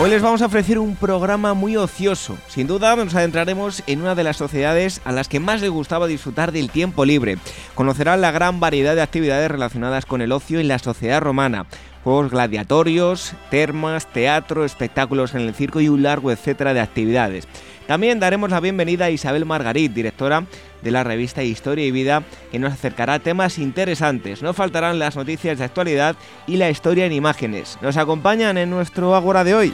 Hoy les vamos a ofrecer un programa muy ocioso. Sin duda nos adentraremos en una de las sociedades a las que más les gustaba disfrutar del tiempo libre. Conocerán la gran variedad de actividades relacionadas con el ocio en la sociedad romana. Juegos gladiatorios, termas, teatro, espectáculos en el circo y un largo etcétera de actividades. También daremos la bienvenida a Isabel Margarit, directora de la revista Historia y Vida, que nos acercará temas interesantes. No faltarán las noticias de actualidad y la historia en imágenes. Nos acompañan en nuestro Ágora de hoy.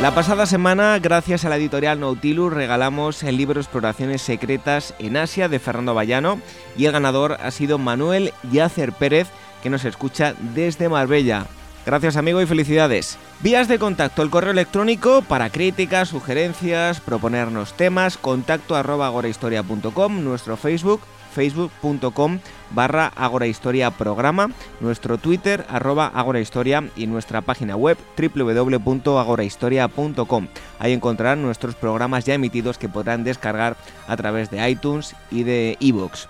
La pasada semana, gracias a la editorial Nautilus, regalamos el libro Exploraciones Secretas en Asia de Fernando Bayano y el ganador ha sido Manuel Yacer Pérez, que nos escucha desde Marbella. Gracias amigo y felicidades. Vías de contacto, el correo electrónico para críticas, sugerencias, proponernos temas, contacto arroba agorahistoria.com, nuestro Facebook, facebook.com barra agorahistoria programa, nuestro Twitter arroba agorahistoria y nuestra página web www.agorahistoria.com. Ahí encontrarán nuestros programas ya emitidos que podrán descargar a través de iTunes y de iVoox.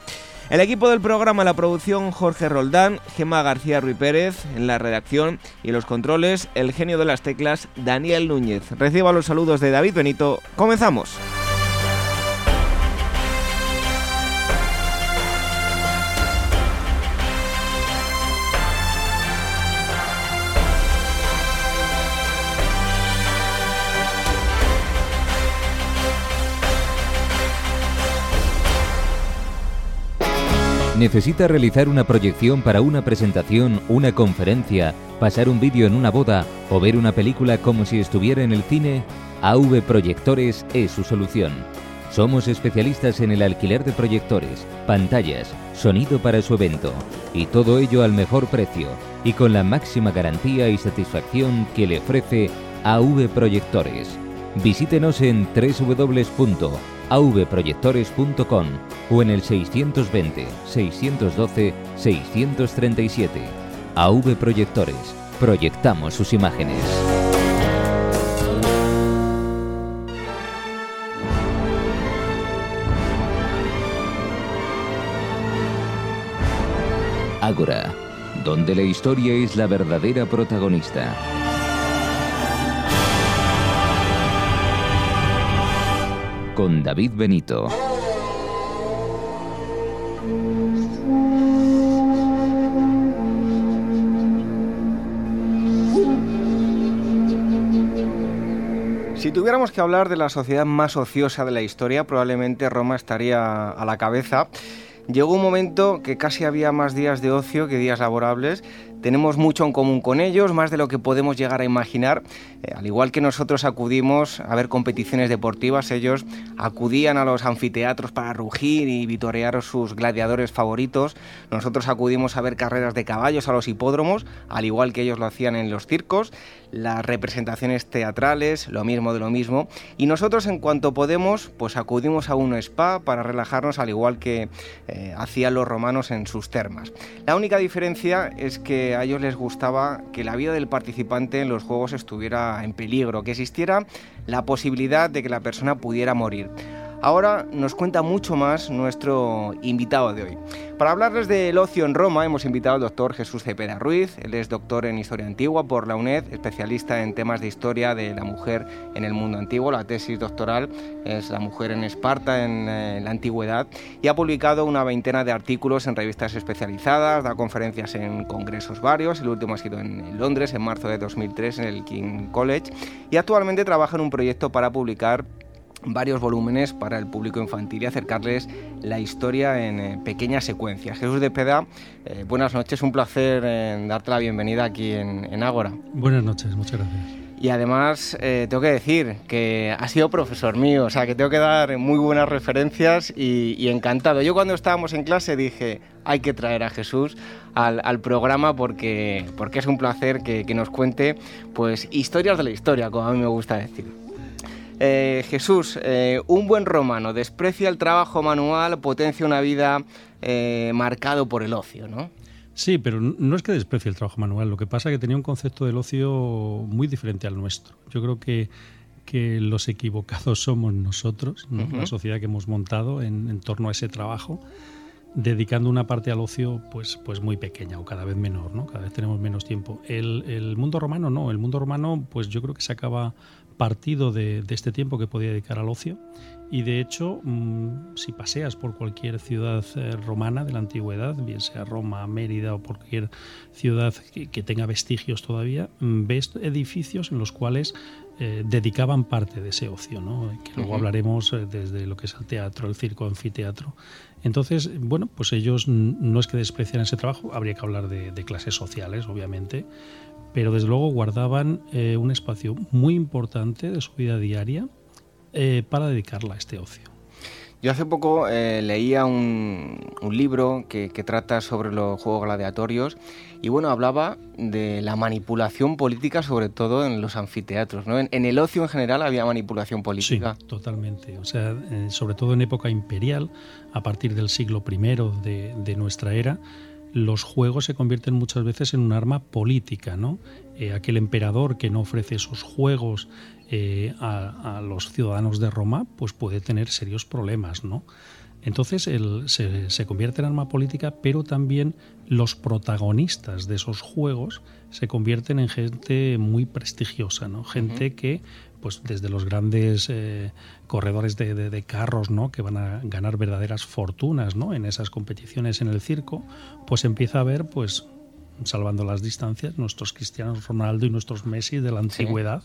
El equipo del programa, la producción Jorge Roldán, Gema García Ruiz Pérez, en la redacción y los controles, el genio de las teclas, Daniel Núñez. Reciba los saludos de David Benito. Comenzamos. ¿Necesita realizar una proyección para una presentación, una conferencia, pasar un vídeo en una boda o ver una película como si estuviera en el cine? AV Proyectores es su solución. Somos especialistas en el alquiler de proyectores, pantallas, sonido para su evento y todo ello al mejor precio y con la máxima garantía y satisfacción que le ofrece AV Proyectores. Visítenos en www avproyectores.com o en el 620 612 637. AV Proyectores. Proyectamos sus imágenes. Ágora, donde la historia es la verdadera protagonista. Con David Benito. Si tuviéramos que hablar de la sociedad más ociosa de la historia, probablemente Roma estaría a la cabeza. Llegó un momento que casi había más días de ocio que días laborables tenemos mucho en común con ellos, más de lo que podemos llegar a imaginar. Eh, al igual que nosotros acudimos a ver competiciones deportivas, ellos acudían a los anfiteatros para rugir y vitorear a sus gladiadores favoritos. Nosotros acudimos a ver carreras de caballos a los hipódromos, al igual que ellos lo hacían en los circos, las representaciones teatrales, lo mismo de lo mismo. Y nosotros en cuanto podemos, pues acudimos a un spa para relajarnos, al igual que eh, hacían los romanos en sus termas. La única diferencia es que a ellos les gustaba que la vida del participante en los juegos estuviera en peligro, que existiera la posibilidad de que la persona pudiera morir. Ahora nos cuenta mucho más nuestro invitado de hoy. Para hablarles del ocio en Roma hemos invitado al doctor Jesús Cepeda Ruiz. Él es doctor en Historia Antigua por la UNED, especialista en temas de historia de la mujer en el mundo antiguo. La tesis doctoral es La mujer en Esparta en eh, la antigüedad y ha publicado una veintena de artículos en revistas especializadas, da conferencias en congresos varios. El último ha sido en Londres en marzo de 2003 en el King College y actualmente trabaja en un proyecto para publicar varios volúmenes para el público infantil y acercarles la historia en eh, pequeñas secuencias. Jesús de Peda, eh, buenas noches, un placer eh, darte la bienvenida aquí en, Ágora. Buenas noches, muchas gracias. Y además eh, tengo que decir que ha sido profesor mío, o sea que tengo que dar muy buenas referencias y, encantado. Yo cuando estábamos en clase dije, hay que traer a Jesús al, programa porque, porque es un placer que, nos cuente pues historias de la historia, como a mí me gusta decir. Eh, Jesús, eh, un buen romano desprecia el trabajo manual, potencia una vida marcado por el ocio, ¿no? Sí, pero no es que desprecie el trabajo manual, lo que pasa es que tenía un concepto del ocio muy diferente al nuestro. Yo creo que, que los equivocados somos nosotros, la sociedad que hemos montado en, torno a ese trabajo, dedicando una parte al ocio pues, pues muy pequeña o cada vez menor, ¿no? cada vez tenemos menos tiempo. El, el mundo romano no, el mundo romano pues yo creo que se acaba partido de, de este tiempo que podía dedicar al ocio y de hecho, mm, si paseas por cualquier ciudad eh, romana de la antigüedad, bien sea Roma, Mérida o cualquier ciudad que, tenga vestigios todavía, mm, ves edificios en los cuales eh, dedicaban parte de ese ocio, ¿no? que luego hablaremos eh, desde lo que es el teatro, el circo, anfiteatro. Entonces, bueno, pues ellos no es que despreciaran ese trabajo, habría que hablar de, clases sociales, obviamente, pero desde luego guardaban un espacio muy importante de su vida diaria eh, para dedicarla a este ocio. Yo hace poco eh, leía un, libro que, trata sobre los juegos gladiatorios y bueno, hablaba de la manipulación política sobre todo en los anfiteatros. ¿no? En, el ocio en general había manipulación política. Sí, totalmente. O sea, eh, sobre todo en época imperial, a partir del siglo I de, de nuestra era, los juegos se convierten muchas veces en un arma política, ¿no? aquel emperador que no ofrece esos juegos eh, a, los ciudadanos de Roma, pues puede tener serios problemas, ¿no? Entonces se, convierte en arma política, pero también los protagonistas de esos juegos se convierten en gente muy prestigiosa, ¿no? Gente que, pues desde los grandes eh, corredores de, carros, ¿no? Que van a ganar verdaderas fortunas, ¿no? En esas competiciones en el circo, pues empieza a ver, pues salvando las distancias, nuestros Cristianos Ronaldo y nuestros Messi de la antigüedad,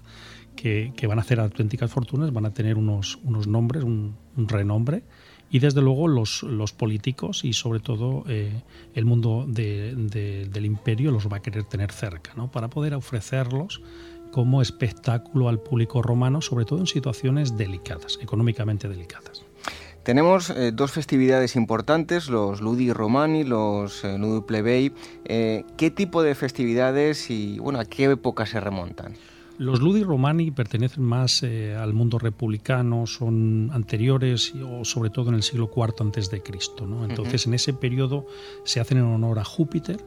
que, van a hacer auténticas fortunas, van a tener unos, unos nombres, un, renombre, y desde luego los, los políticos y sobre todo eh, el mundo del imperio los va a querer tener cerca, ¿no? para poder ofrecerlos como espectáculo al público romano, sobre todo en situaciones delicadas, económicamente delicadas. Tenemos eh, dos festividades importantes, los Ludi Romani, los eh, Plebei. Eh, ¿Qué tipo de festividades y bueno, a qué época se remontan? Los Ludi Romani pertenecen más al mundo republicano, son anteriores o sobre todo en el siglo IV antes de Cristo. ¿no? Entonces, en ese periodo se hacen en honor a Júpiter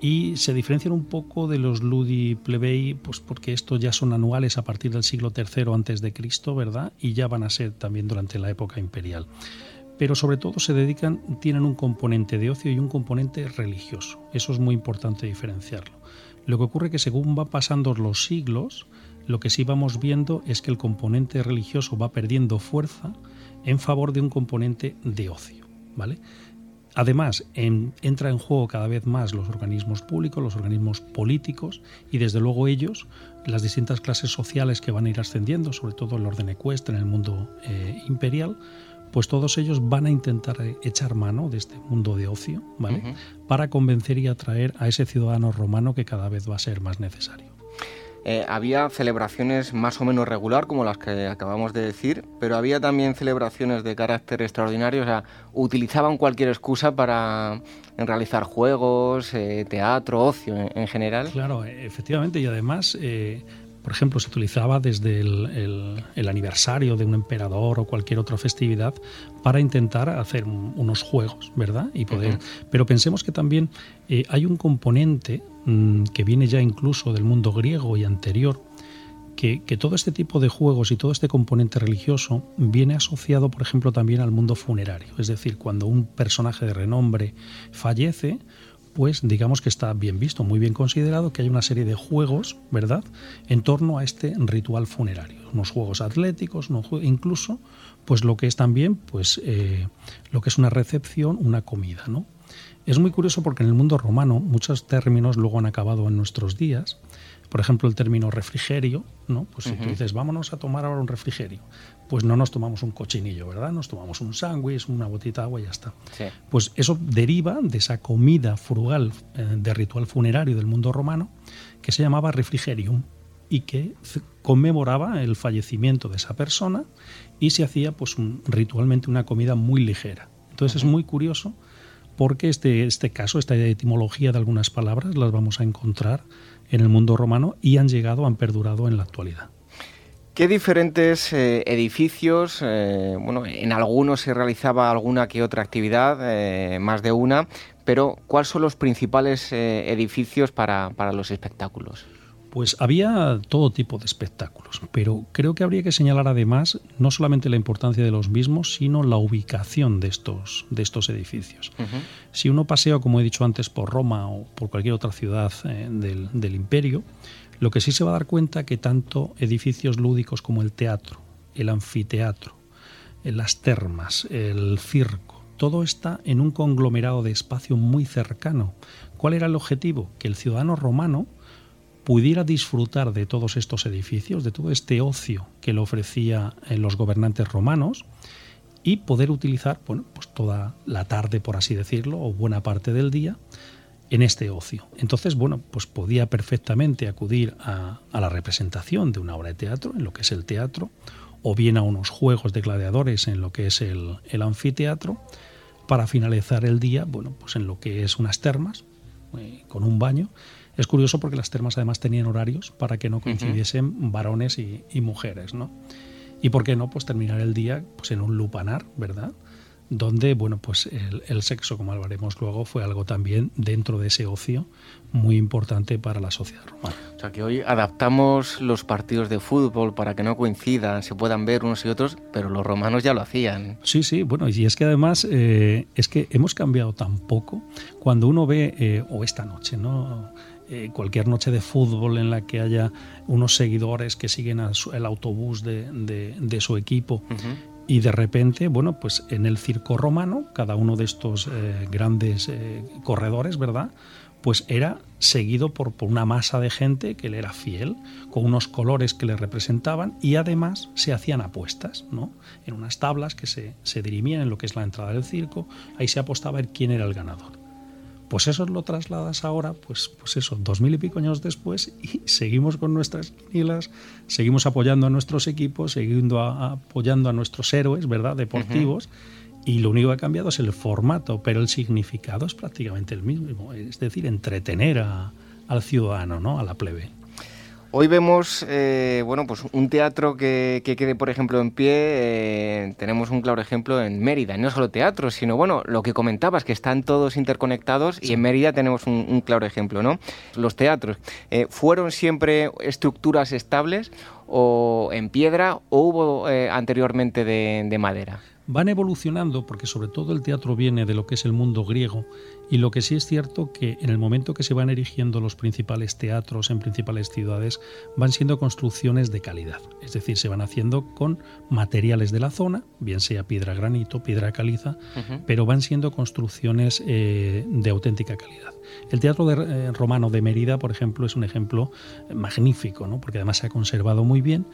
y se diferencian un poco de los Ludi Plebei, pues porque estos ya son anuales a partir del siglo III antes de Cristo, ¿verdad? Y ya van a ser también durante la época imperial. Pero sobre todo se dedican, tienen un componente de ocio y un componente religioso. Eso es muy importante diferenciarlo. Lo que ocurre que según van pasando los siglos, lo que sí vamos viendo es que el componente religioso va perdiendo fuerza en favor de un componente de ocio, ¿vale? Además, entra en juego cada vez más los organismos públicos, los organismos políticos y desde luego ellos, las distintas clases sociales que van a ir ascendiendo, sobre todo el orden ecuestre en el mundo eh, imperial, pues todos ellos van a intentar eh, echar mano de este mundo de ocio, ¿vale? Para convencer y atraer a ese ciudadano romano que cada vez va a ser más necesario. Eh, había celebraciones más o menos regular, como las que acabamos de decir, pero había también celebraciones de carácter extraordinario, o sea, utilizaban cualquier excusa para realizar juegos, eh, teatro, ocio en, general. Claro, efectivamente, y además... Eh, por ejemplo, se utilizaba desde el, aniversario de un emperador o cualquier otra festividad para intentar hacer unos juegos, ¿verdad? Y poder. Pero pensemos que también hay un componente Mm, que viene ya incluso del mundo griego y anterior, que, todo este tipo de juegos y todo este componente religioso viene asociado, por ejemplo, también al mundo funerario. Es decir, cuando un personaje de renombre fallece, pues digamos que está bien visto, muy bien considerado que hay una serie de juegos, ¿verdad?, en torno a este ritual funerario. Unos juegos atléticos, incluso, pues lo que es también, pues eh, lo que es una recepción, una comida, ¿no? Es muy curioso porque en el mundo romano muchos términos luego han acabado en nuestros días. Por ejemplo, el término refrigerio, ¿no? Pues si tú dices, vámonos a tomar ahora un refrigerio, pues no nos tomamos un cochinillo, ¿verdad? Nos tomamos un sándwich, una botita de agua y ya está. Pues eso deriva de esa comida frugal eh, de ritual funerario del mundo romano que se llamaba refrigerium. y que conmemoraba el fallecimiento de esa persona y se hacía pues ritualmente una comida muy ligera. Entonces es muy curioso porque este, este caso, esta etimología de algunas palabras las vamos a encontrar en el mundo romano y han llegado, han perdurado en la actualidad. ¿Qué diferentes eh, edificios, eh, bueno, en algunos se realizaba alguna que otra actividad, eh, más de una, pero ¿cuáles son los principales edificios para, para los espectáculos? Pues había todo tipo de espectáculos, pero creo que habría que señalar además no solamente la importancia de los mismos, sino la ubicación de estos, de estos edificios. Si uno pasea, como he dicho antes, por Roma o por cualquier otra ciudad del, del imperio, lo que sí se va a dar cuenta que tanto edificios lúdicos como el teatro, el anfiteatro, las termas, el circo, todo está en un conglomerado de espacio muy cercano. ¿Cuál era el objetivo? Que el ciudadano romano pudiera disfrutar de todos estos edificios, de todo este ocio que le ofrecían eh, los gobernantes romanos y poder utilizar bueno, pues toda la tarde, por así decirlo, o buena parte del día en este ocio. Entonces, bueno, pues podía perfectamente acudir a, la representación de una obra de teatro, en lo que es el teatro, o bien a unos juegos de gladiadores en lo que es el, anfiteatro, para finalizar el día, bueno, pues en lo que es unas termas, eh, con un baño. Es curioso porque las termas además tenían horarios para que no coincidiesen varones y, y, mujeres, ¿no? Y por qué no, pues terminar el día pues en un lupanar, ¿verdad? donde bueno pues el, sexo como hablaremos luego fue algo también dentro de ese ocio muy importante para la sociedad romana. O sea que hoy adaptamos los partidos de fútbol para que no coincidan, se puedan ver unos y otros, pero los romanos ya lo hacían. Sí, sí, bueno, y es que además eh, es que hemos cambiado tan poco cuando uno ve, eh, o esta noche, ¿no? Eh, cualquier noche de fútbol en la que haya unos seguidores que siguen el autobús de, su equipo y de repente, bueno, pues en el circo romano, cada uno de estos eh, grandes eh, corredores, ¿verdad? Pues era seguido por, por, una masa de gente que le era fiel, con unos colores que le representaban y además se hacían apuestas, ¿no? En unas tablas que se, se dirimían en lo que es la entrada del circo, ahí se apostaba a ver quién era el ganador. Pues eso lo trasladas ahora, pues, pues eso, dos mil y pico años después, y seguimos con nuestras quinielas, seguimos apoyando a nuestros equipos, seguimos apoyando a nuestros héroes, ¿verdad?, deportivos, y lo único que ha cambiado es el formato, pero el significado es prácticamente el mismo, es decir, entretener al ciudadano, ¿no?, a la plebe. Hoy vemos eh, bueno, pues un teatro que, quede, por ejemplo, en pie. Eh, tenemos un claro ejemplo en Mérida. no solo teatro, sino bueno, lo que comentabas, que están todos interconectados y en Mérida tenemos un, claro ejemplo. ¿no? Los teatros, eh, ¿fueron siempre estructuras estables o en piedra o hubo anteriormente de madera? van evolucionando porque sobre todo el teatro viene de lo que es el mundo griego y lo que sí es cierto que en el momento que se van erigiendo los principales teatros en principales ciudades van siendo construcciones de calidad, es decir, se van haciendo con materiales de la zona, bien sea piedra granito, piedra caliza, pero van siendo construcciones eh, de auténtica calidad. El Teatro eh, Romano de Mérida, por ejemplo, es un ejemplo magnífico, ¿no? porque además se ha conservado muy bien,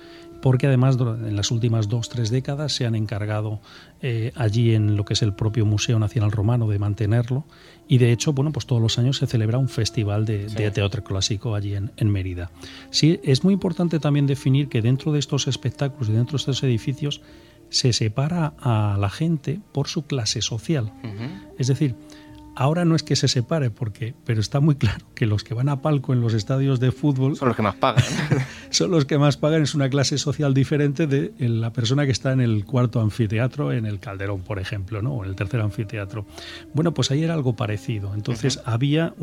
porque además en las últimas dos, tres décadas se han encargado eh, allí en lo que es el propio Museo Nacional Romano de mantenerlo y de hecho, bueno, pues todos los años se celebra un festival de, teatro clásico allí en, en, Mérida. Sí, es muy importante también definir que dentro de estos espectáculos y dentro de estos edificios se separa a la gente por su clase social. Es decir, Ahora no es que se separe, porque, pero está muy claro que los que van a palco en los estadios de fútbol son los que más pagan. son los que más pagan. Es una clase social diferente de la persona que está en el cuarto anfiteatro, en el Calderón, por ejemplo, ¿no? o en el tercer anfiteatro. Bueno, pues ahí era algo parecido. Entonces había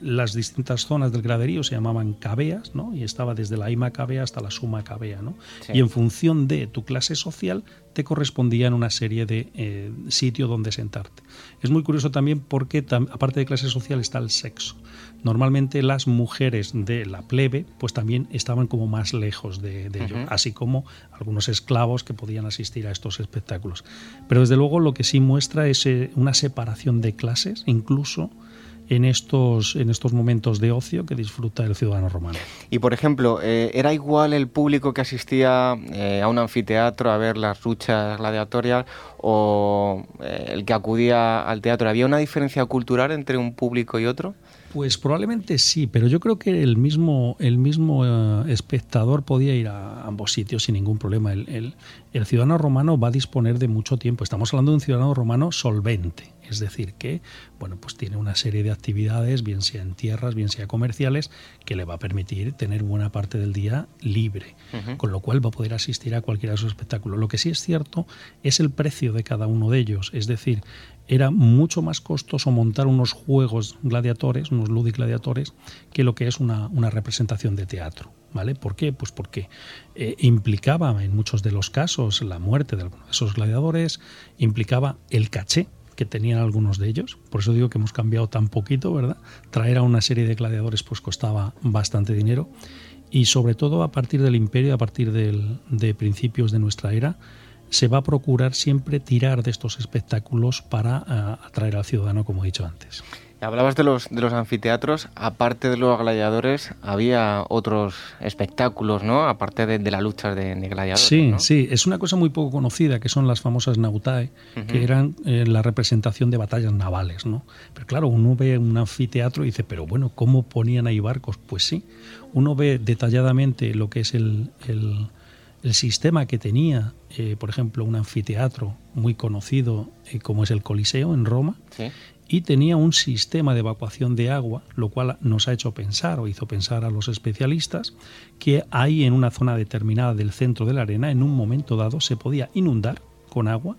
las distintas zonas del graderío se llamaban cabeas, ¿no? y estaba desde la ima cabea hasta la suma cabea. ¿no? Y en función de tu clase social te correspondían una serie de eh, sitios donde sentarte. Es muy curioso también porque, aparte de clase social, está el sexo. Normalmente las mujeres de la plebe pues también estaban como más lejos de, ello, así como algunos esclavos que podían asistir a estos espectáculos. Pero desde luego lo que sí muestra es eh, una separación de clases, incluso en estos, en estos momentos de ocio que disfruta el ciudadano romano. Y por ejemplo, eh, ¿era igual el público que asistía eh, a un anfiteatro a ver las luchas gladiatorias o eh, el que acudía al teatro? ¿Había una diferencia cultural entre un público y otro? Pues probablemente sí, pero yo creo que el mismo, el mismo eh, espectador podía ir a ambos sitios sin ningún problema. El, el, ciudadano romano va a disponer de mucho tiempo. Estamos hablando de un ciudadano romano solvente, es decir, que bueno, pues tiene una serie de actividades, bien sea en tierras, bien sea comerciales, que le va a permitir tener buena parte del día libre, con lo cual va a poder asistir a cualquiera de esos espectáculos. Lo que sí es cierto es el precio de cada uno de ellos, es decir, era mucho más costoso montar unos juegos gladiadores, unos gladiadores, que lo que es una, representación de teatro. ¿Vale? ¿Por qué? Pues porque eh, implicaba en muchos de los casos la muerte de algunos de esos gladiadores, implicaba el caché que tenían algunos de ellos. Por eso digo que hemos cambiado tan poquito, ¿verdad? Traer a una serie de gladiadores pues costaba bastante dinero. Y sobre todo a partir del imperio, a partir de principios de nuestra era, se va a procurar siempre tirar de estos espectáculos para eh, atraer al ciudadano, como he dicho antes. Hablabas de los, de los anfiteatros, aparte de los gladiadores, había otros espectáculos, ¿no? Aparte de, de las luchas de, gladiadores. Sí, sí, es una cosa muy poco conocida, que son las famosas nautae, que eran eh, la representación de batallas navales, ¿no? Pero claro, uno ve un anfiteatro y dice, pero bueno, ¿cómo ponían ahí barcos? Pues sí, uno ve detalladamente lo que es el el sistema que tenía, eh, por ejemplo, un anfiteatro muy conocido eh, como es el Coliseo en Roma, y tenía un sistema de evacuación de agua, lo cual nos ha hecho pensar o hizo pensar a los especialistas que ahí en una zona determinada del centro de la arena, en un momento dado, se podía inundar con agua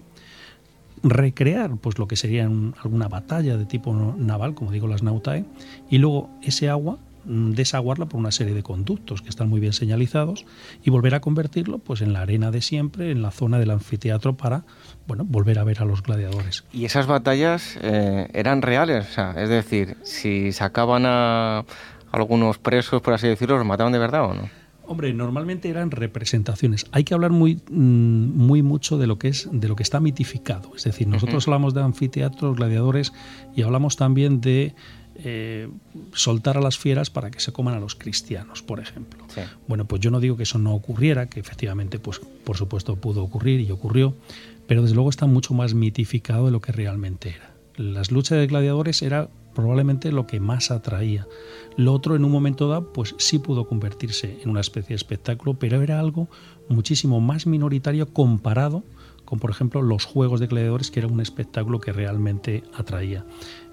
recrear pues lo que sería alguna batalla de tipo naval, como digo las nautae, y luego ese agua desaguarla por una serie de conductos que están muy bien señalizados y volver a convertirlo pues en la arena de siempre, en la zona del anfiteatro para bueno, volver a ver a los gladiadores. ¿Y esas batallas eh, eran reales? es decir, si sacaban a algunos presos, por así decirlo, ¿los mataban de verdad o no? Hombre, normalmente eran representaciones. Hay que hablar muy, mm, muy mucho de lo que es, de lo que está mitificado. Es decir, nosotros hablamos de anfiteatros, gladiadores y hablamos también de eh, soltar a las fieras para que se coman a los cristianos, por ejemplo. Bueno, pues yo no digo que eso no ocurriera, que efectivamente, pues por supuesto pudo ocurrir y ocurrió, pero desde luego está mucho más mitificado de lo que realmente era. Las luchas de gladiadores era probablemente lo que más atraía. Lo otro en un momento dado, pues sí pudo convertirse en una especie de espectáculo, pero era algo muchísimo más minoritario comparado con, por ejemplo, los juegos de gladiadores, que era un espectáculo que realmente atraía.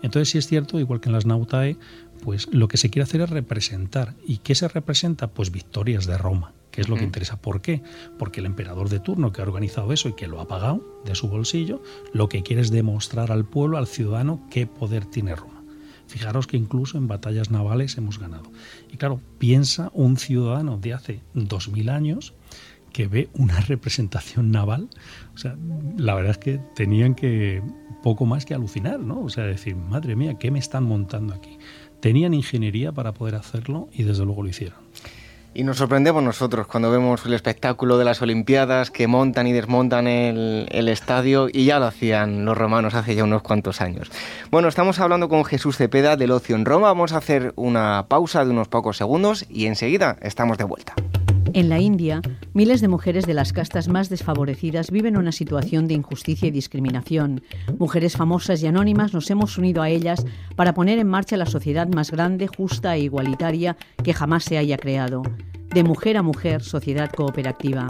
Entonces, sí es cierto, igual que en las Nautae, pues lo que se quiere hacer es representar. ¿Y qué se representa? Pues victorias de Roma, que es lo que interesa. ¿Por qué? Porque el emperador de turno que ha organizado eso y que lo ha pagado de su bolsillo, lo que quiere es demostrar al pueblo, al ciudadano, qué poder tiene Roma. Fijaros que incluso en batallas navales hemos ganado. Y claro, piensa un ciudadano de hace dos mil años que ve una representación naval. O sea, la verdad es que tenían que poco más que alucinar, ¿no? O sea, decir, madre mía, ¿qué me están montando aquí? Tenían ingeniería para poder hacerlo y desde luego lo hicieron. Y nos sorprendemos nosotros cuando vemos el espectáculo de las Olimpiadas que montan y desmontan el, estadio y ya lo hacían los romanos hace ya unos cuantos años. Bueno, estamos hablando con Jesús Cepeda del Ocio en Roma. Vamos a hacer una pausa de unos pocos segundos y enseguida estamos de vuelta. En la India, miles de mujeres de las castas más desfavorecidas viven una situación de injusticia y discriminación. Mujeres famosas y anónimas nos hemos unido a ellas para poner en marcha la sociedad más grande, justa e igualitaria que jamás se haya creado. De mujer a mujer, sociedad cooperativa.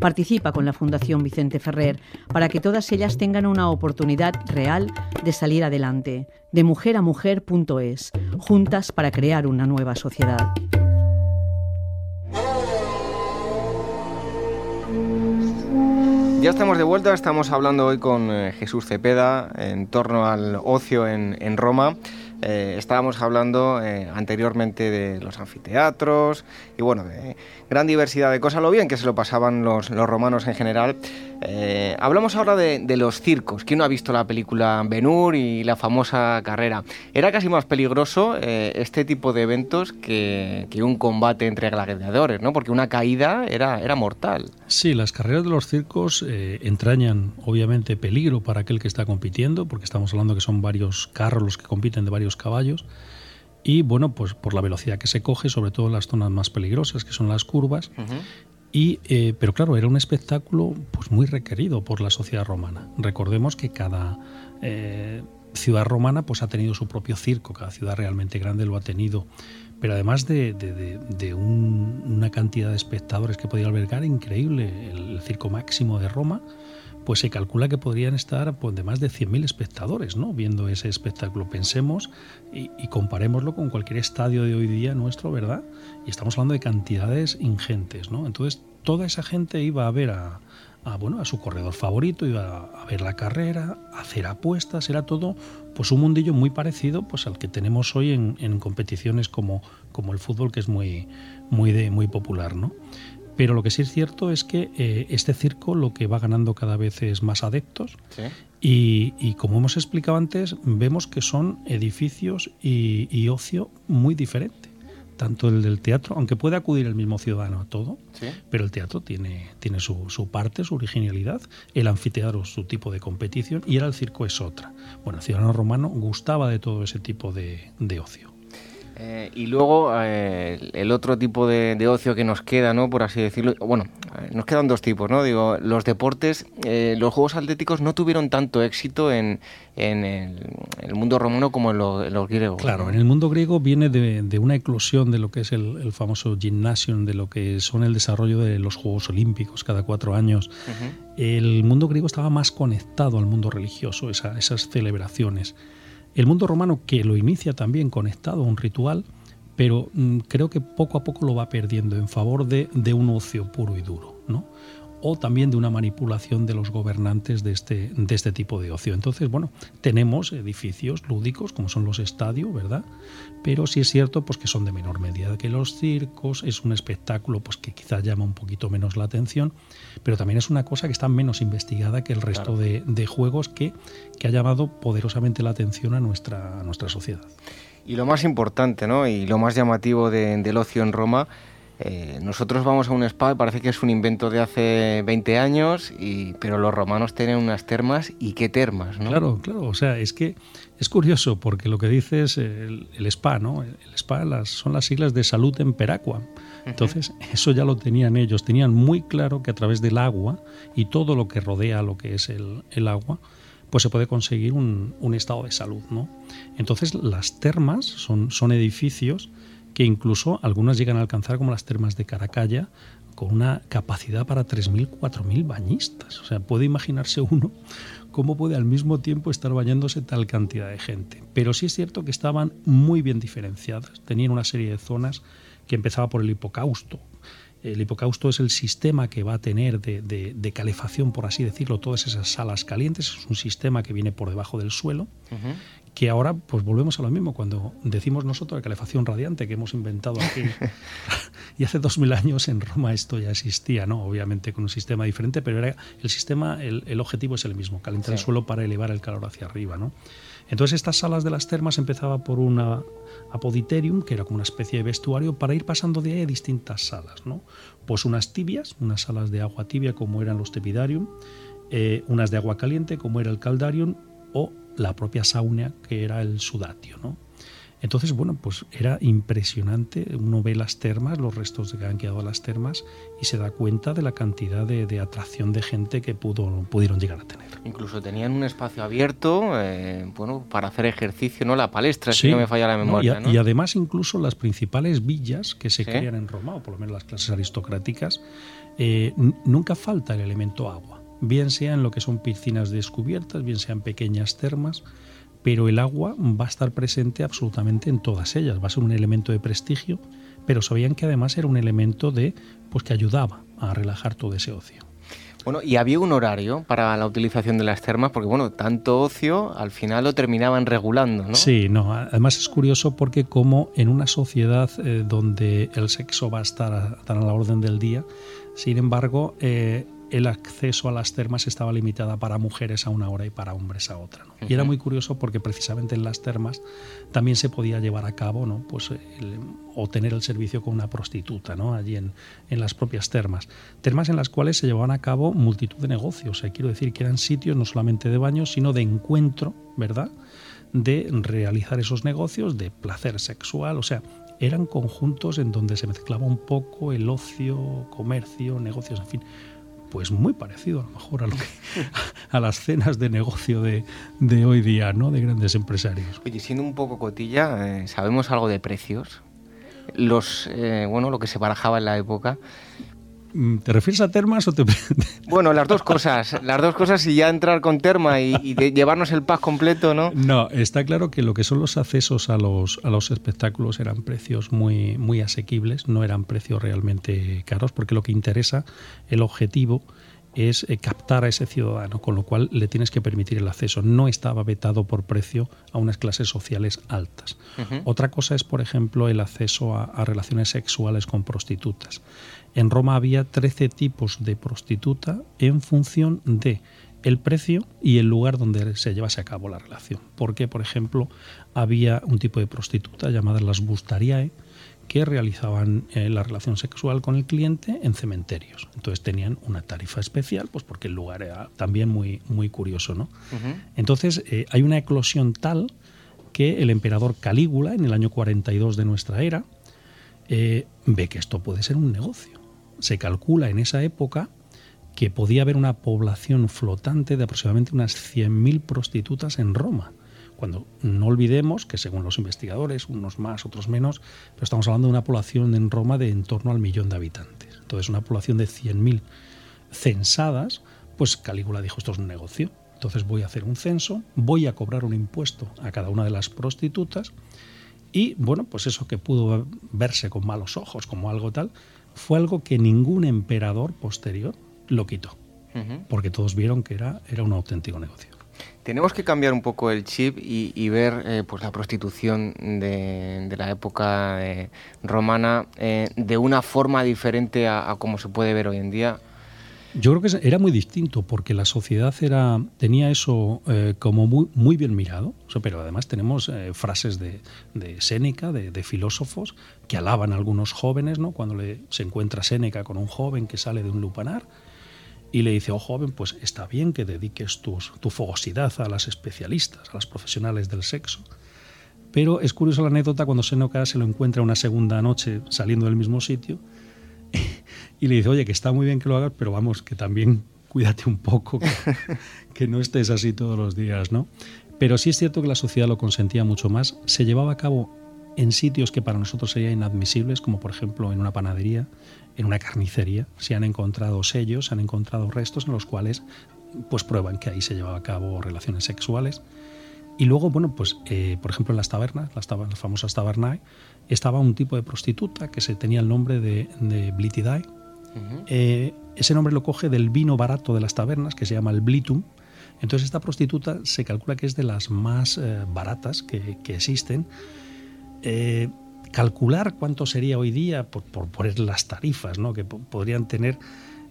Participa con la Fundación Vicente Ferrer para que todas ellas tengan una oportunidad real de salir adelante. De mujer a mujer.es, juntas para crear una nueva sociedad. Ya estamos de vuelta, estamos hablando hoy con eh, Jesús Cepeda en torno al ocio en, en Roma. Eh, estábamos hablando eh, anteriormente de los anfiteatros y bueno, de gran diversidad de cosas, lo bien que se lo pasaban los, romanos en general. Eh, hablamos ahora de, los circos. ¿Quién no ha visto la película Ben-Hur y la famosa carrera? Era casi más peligroso este tipo de eventos que, un combate entre gladiadores, ¿no? Porque una caída era, era mortal. Sí, las carreras de los circos entrañan obviamente peligro para aquel que está compitiendo, porque estamos hablando que son varios carros los que compiten de varios caballos y bueno, pues por la velocidad que se coge, sobre todo en las zonas más peligrosas, que son las curvas. Y, eh, pero claro, era un espectáculo pues muy requerido por la sociedad romana. Recordemos que cada, eh, ciudad romana pues ha tenido su propio circo, cada ciudad realmente grande lo ha tenido, pero además de, una cantidad de espectadores que podía albergar increíble, el, circo máximo de Roma, pues se calcula que podrían estar pues, de más de 100.000 espectadores ¿no? viendo ese espectáculo. Pensemos y, y, comparémoslo con cualquier estadio de hoy día nuestro, ¿verdad? Y estamos hablando de cantidades ingentes, ¿no? Entonces, toda esa gente iba a ver a, a, bueno, a su corredor favorito, iba a ver la carrera, a hacer apuestas, era todo pues un mundillo muy parecido pues al que tenemos hoy en, competiciones como, como el fútbol, que es muy, muy, de, muy popular, ¿no? Pero lo que sí es cierto es que eh, este circo lo que va ganando cada vez es más adeptos y, y, como hemos explicado antes, vemos que son edificios y, y ocio muy diferentes tanto el del teatro, aunque puede acudir el mismo ciudadano a todo, pero el teatro tiene, tiene su, su, parte, su originalidad, el anfiteatro su tipo de competición y el circo es otra. Bueno, el ciudadano romano gustaba de todo ese tipo de, de ocio. Eh, y luego eh, el otro tipo de, ocio que nos queda, ¿no? Por así decirlo, bueno, eh, nos quedan dos tipos, ¿no? Digo, los deportes, los Juegos Atléticos no tuvieron tanto éxito en, el, mundo romano como en, los griegos. Claro, en el mundo griego viene de, una eclosión de lo que es el, famoso gymnasium, de lo que son el desarrollo de los Juegos Olímpicos cada cuatro años. El mundo griego estaba más conectado al mundo religioso, esas celebraciones. El mundo romano que lo inicia también conectado a un ritual, pero mm, creo que poco a poco lo va perdiendo en favor de, de un ocio puro y duro, ¿no? o también de una manipulación de los gobernantes de este, de este tipo de ocio. Entonces, bueno, tenemos edificios lúdicos como son los estadios, ¿verdad? Pero sí es cierto pues, que son de menor medida que los circos, es un espectáculo pues, que quizá llama un poquito menos la atención, pero también es una cosa que está menos investigada que el resto de, juegos que, que, ha llamado poderosamente la atención a nuestra, nuestra sociedad. Y lo más importante, ¿no? Y lo más llamativo del ocio en Roma eh, nosotros vamos a un spa, parece que es un invento de hace 20 años, y, pero los romanos tienen unas termas y qué termas, ¿no? Claro, claro, o sea, es que es curioso porque lo que dices el, el spa, ¿no? El spa las, son las siglas de salud en Peracua. Entonces, eso ya lo tenían ellos, tenían muy claro que a través del agua y todo lo que rodea lo que es el, el agua, pues se puede conseguir un, un, estado de salud, ¿no? Entonces, las termas son, son edificios que incluso algunas llegan a alcanzar como las termas de Caracalla, con una capacidad para 3.000, 4.000 bañistas. O sea, puede imaginarse uno cómo puede al mismo tiempo estar bañándose tal cantidad de gente. Pero sí es cierto que estaban muy bien diferenciadas. Tenían una serie de zonas que empezaba por el hipocausto. El hipocausto es el sistema que va a tener de, calefacción, por así decirlo, todas esas salas calientes. Es un sistema que viene por debajo del suelo que ahora pues volvemos a lo mismo. Cuando decimos nosotros la calefacción radiante que hemos inventado aquí y hace dos mil años en Roma esto ya existía no obviamente con un sistema diferente pero era el sistema el, objetivo es el mismo calentar el suelo para elevar el calor hacia arriba no entonces estas salas de las termas empezaba por una apoditerium que era como una especie de vestuario para ir pasando de ahí a distintas salas no pues unas tibias unas salas de agua tibia como eran los tepidarium eh, unas de agua caliente como era el caldarium o la propia sauna que era el sudatio, ¿no? Entonces, bueno, pues era impresionante. Uno ve las termas, los restos que han quedado a las termas, y se da cuenta de la cantidad de, atracción de gente que pudo, pudieron llegar a tener. Incluso tenían un espacio abierto, eh, bueno, para hacer ejercicio, ¿no? La palestra, si no me falla la memoria. y, además, incluso las principales villas que se crean en Roma, o por lo menos las clases aristocráticas, eh, nunca falta el elemento agua bien sea en lo que son piscinas descubiertas, bien sean pequeñas termas, pero el agua va a estar presente absolutamente en todas ellas, va a ser un elemento de prestigio, pero sabían que además era un elemento de pues que ayudaba a relajar todo ese ocio. Bueno, y había un horario para la utilización de las termas, porque bueno, tanto ocio al final lo terminaban regulando, ¿no? Sí, no, además es curioso porque como en una sociedad eh, donde el sexo va a estar a, a la orden del día, sin embargo, eh, el acceso a las termas estaba limitada para mujeres a una hora y para hombres a otra. Y era muy curioso porque precisamente en las termas también se podía llevar a cabo ¿no? pues o tener el servicio con una prostituta ¿no? allí en, en, las propias termas. Termas en las cuales se llevaban a cabo multitud de negocios. quiero decir que eran sitios no solamente de baño, sino de encuentro, ¿verdad? De realizar esos negocios, de placer sexual, o sea, eran conjuntos en donde se mezclaba un poco el ocio, comercio, negocios, en fin pues muy parecido a lo mejor a, lo que, a las cenas de negocio de, de, hoy día, ¿no? De grandes empresarios. Oye, siendo un poco cotilla, eh, ¿sabemos algo de precios? Los, eh, bueno, lo que se barajaba en la época. Mm, ¿Te refieres a termas o te.? Bueno, las dos cosas. Las dos cosas y ya entrar con terma y, llevarnos el pack completo, ¿no? No, está claro que lo que son los accesos a los, a los espectáculos eran precios muy, muy asequibles, no eran precios realmente caros, porque lo que interesa, el objetivo es eh, captar a ese ciudadano, con lo cual le tienes que permitir el acceso. No estaba vetado por precio a unas clases sociales altas. Otra cosa es, por ejemplo, el acceso a, relaciones sexuales con prostitutas. En Roma había 13 tipos de prostituta en función de el precio y el lugar donde se llevase a cabo la relación. Porque, por ejemplo, había un tipo de prostituta llamada las bustariae, que realizaban eh, la relación sexual con el cliente en cementerios. Entonces tenían una tarifa especial, pues porque el lugar era también muy, muy curioso. ¿no? Entonces eh, hay una eclosión tal que el emperador Calígula, en el año 42 de nuestra era, eh, ve que esto puede ser un negocio. Se calcula en esa época que podía haber una población flotante de aproximadamente unas 100.000 prostitutas en Roma cuando no olvidemos que según los investigadores, unos más, otros menos, pero estamos hablando de una población en Roma de en torno al millón de habitantes. Entonces, una población de 100.000 censadas, pues Calígula dijo, esto es un negocio. Entonces voy a hacer un censo, voy a cobrar un impuesto a cada una de las prostitutas y, bueno, pues eso que pudo verse con malos ojos como algo tal, fue algo que ningún emperador posterior lo quitó, porque todos vieron que era, era un auténtico negocio. Tenemos que cambiar un poco el chip y, ver eh, pues la prostitución de, la época eh, romana eh, de una forma diferente a, como se puede ver hoy en día. Yo creo que era muy distinto porque la sociedad era, tenía eso como muy, muy bien mirado, pero además tenemos frases de, de Séneca, de, filósofos, que alaban a algunos jóvenes, ¿no? cuando le, se encuentra Séneca con un joven que sale de un lupanar y le dice, oh joven, pues está bien que dediques tu, tu fogosidad a las especialistas, a las profesionales del sexo. Pero es curiosa la anécdota cuando Senoca se lo encuentra una segunda noche saliendo del mismo sitio y le dice, oye, que está muy bien que lo hagas, pero vamos, que también cuídate un poco, que, que no estés así todos los días, ¿no? Pero sí es cierto que la sociedad lo consentía mucho más. Se llevaba a cabo en sitios que para nosotros serían inadmisibles, como por ejemplo en una panadería, en una carnicería. Se han encontrado sellos, se han encontrado restos en los cuales pues prueban que ahí se llevaba a cabo relaciones sexuales. Y luego, bueno, pues eh, por ejemplo en las tabernas, las, famosas tabernae, estaba un tipo de prostituta que se tenía el nombre de, de Blitidae. Eh, ese nombre lo coge del vino barato de las tabernas, que se llama el Blitum. Entonces esta prostituta se calcula que es de las más eh, baratas que, que existen eh, calcular cuánto sería hoy día por, poner las tarifas ¿no? que podrían tener.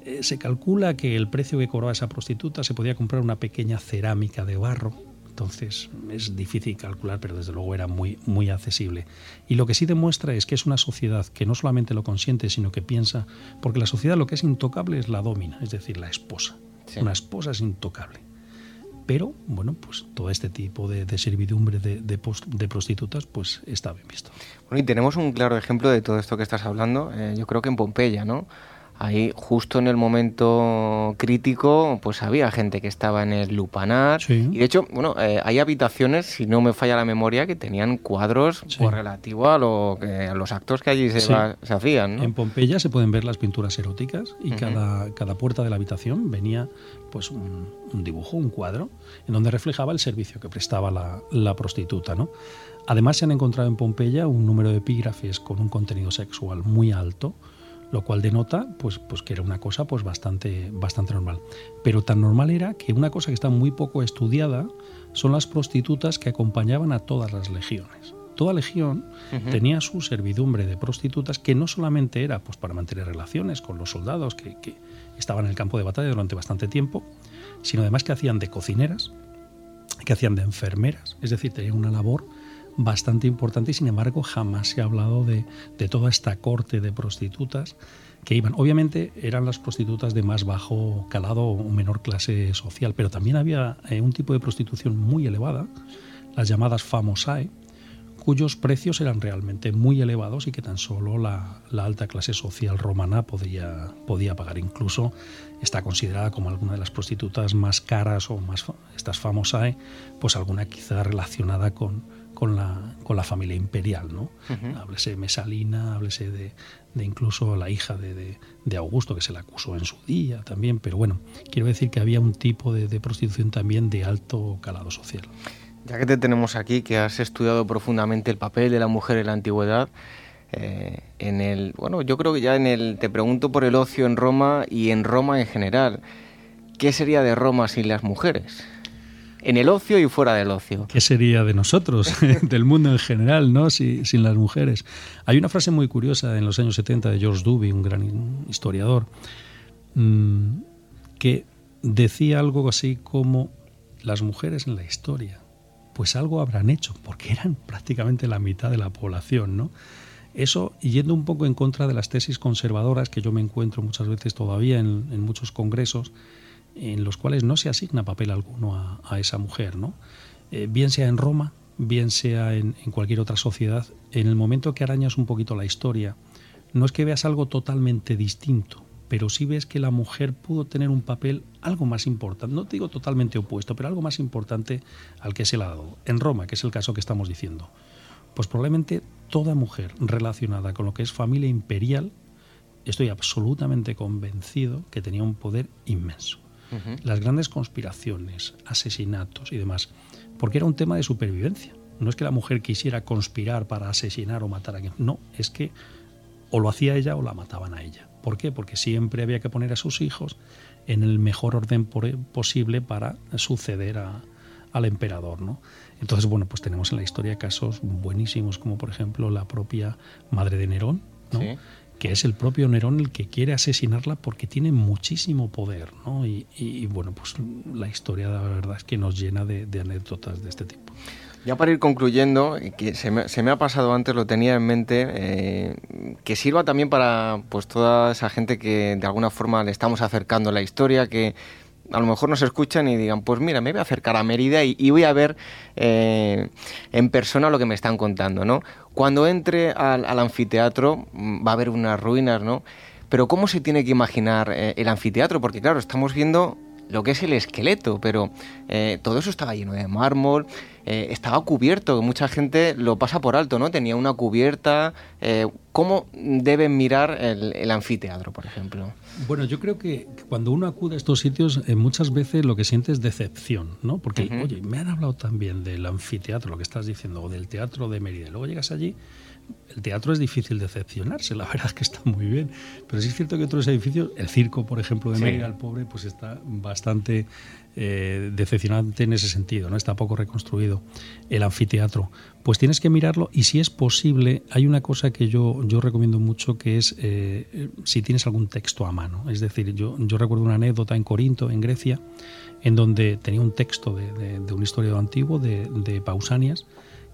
Eh, se calcula que el precio que cobraba esa prostituta se podía comprar una pequeña cerámica de barro. Entonces es difícil calcular, pero desde luego era muy, muy accesible. Y lo que sí demuestra es que es una sociedad que no solamente lo consiente, sino que piensa, porque la sociedad lo que es intocable es la domina, es decir, la esposa. Una esposa es intocable pero bueno, pues todo este tipo de, servidumbre de, de, prostitutas pues está bien visto. Bueno, y tenemos un claro ejemplo de todo esto que estás hablando, eh, yo creo que en Pompeya, ¿no? Ahí justo en el momento crítico, pues había gente que estaba en el lupanar. Y de hecho, bueno, eh, hay habitaciones, si no me falla la memoria, que tenían cuadros pues, relativos a, lo a los actos que allí se, hacían. En Pompeya se pueden ver las pinturas eróticas y cada, cada puerta de la habitación venía pues un, dibujo, un cuadro, en donde reflejaba el servicio que prestaba la, la prostituta, ¿no? Además se han encontrado en Pompeya un número de epígrafes con un contenido sexual muy alto, lo cual denota pues, pues que era una cosa pues bastante, bastante normal. Pero tan normal era que una cosa que está muy poco estudiada son las prostitutas que acompañaban a todas las legiones. Toda legión tenía su servidumbre de prostitutas que no solamente era pues, para mantener relaciones con los soldados que, que estaban en el campo de batalla durante bastante tiempo, sino además que hacían de cocineras, que hacían de enfermeras, es decir, tenían una labor bastante importante y sin embargo jamás se ha hablado de, toda esta corte de prostitutas que iban. Obviamente eran las prostitutas de más bajo calado o menor clase social, pero también había eh, un tipo de prostitución muy elevada, las llamadas famosae, cuyos precios eran realmente muy elevados y que tan solo la, alta clase social romana podía, podía pagar. Incluso está considerada como alguna de las prostitutas más caras o más estas famosas, pues alguna quizá relacionada con, con la, con la familia imperial, ¿no? Háblese de Mesalina, háblese de, de incluso la hija de, de, Augusto, que se la acusó en su día también, pero bueno, quiero decir que había un tipo de, de prostitución también de alto calado social. Ya que te tenemos aquí, que has estudiado profundamente el papel de la mujer en la antigüedad, eh, en el, bueno, yo creo que ya en el, te pregunto por el ocio en Roma y en Roma en general. ¿Qué sería de Roma sin las mujeres? En el ocio y fuera del ocio. ¿Qué sería de nosotros, del mundo en general, ¿no? sin las mujeres? Hay una frase muy curiosa en los años 70 de George Duby, un gran historiador, mm, que decía algo así como las mujeres en la historia, pues algo habrán hecho, porque eran prácticamente la mitad de la población, ¿no? Eso yendo un poco en contra de las tesis conservadoras que yo me encuentro muchas veces todavía en, en muchos congresos, en los cuales no se asigna papel alguno a, esa mujer, ¿no? Eh, bien sea en Roma, bien sea en, cualquier otra sociedad, en el momento que arañas un poquito la historia, no es que veas algo totalmente distinto, pero sí ves que la mujer pudo tener un papel algo más importante, no te digo totalmente opuesto, pero algo más importante al que se le ha dado. En Roma, que es el caso que estamos diciendo, pues probablemente toda mujer relacionada con lo que es familia imperial, estoy absolutamente convencido que tenía un poder inmenso las grandes conspiraciones, asesinatos y demás, porque era un tema de supervivencia. No es que la mujer quisiera conspirar para asesinar o matar a alguien, no, es que o lo hacía ella o la mataban a ella. ¿Por qué? Porque siempre había que poner a sus hijos en el mejor orden posible para suceder al emperador, ¿no? Entonces, bueno, pues tenemos en la historia casos buenísimos, como por ejemplo la propia madre de Nerón, ¿no? Que es el propio Nerón el que quiere asesinarla porque tiene muchísimo poder, ¿no? Y, bueno, pues la historia la verdad es que nos llena de, anécdotas de este tipo. Ya para ir concluyendo, que se me, ha pasado antes, lo tenía en mente, eh, que sirva también para pues toda esa gente que de alguna forma le estamos acercando la historia, que a lo mejor nos escuchan y digan, pues mira, me voy a acercar a Mérida y, voy a ver eh, en persona lo que me están contando, ¿no? Cuando entre al, anfiteatro mm, va a haber unas ruinas, ¿no? Pero ¿cómo se tiene que imaginar eh, el anfiteatro? Porque claro, estamos viendo lo que es el esqueleto, pero eh, todo eso estaba lleno de mármol, eh, estaba cubierto, mucha gente lo pasa por alto, ¿no? Tenía una cubierta. Eh, ¿Cómo deben mirar el, anfiteatro, por ejemplo? Bueno, yo creo que cuando uno acude a estos sitios, muchas veces lo que siente es decepción, ¿no? Porque, oye, me han hablado también del anfiteatro, lo que estás diciendo, o del teatro de Mérida. Luego llegas allí el teatro es difícil decepcionarse, la verdad es que está muy bien. Pero sí es cierto que otros edificios, el circo, por ejemplo, de Mérida, el pobre, pues está bastante eh, decepcionante en ese sentido, ¿no? Está poco reconstruido. El anfiteatro, pues tienes que mirarlo y si es posible, hay una cosa que yo, yo recomiendo mucho que es eh, si tienes algún texto a mano. Es decir, yo, yo recuerdo una anécdota en Corinto, en Grecia, en donde tenía un texto de, de un historiador antiguo de, de Pausanias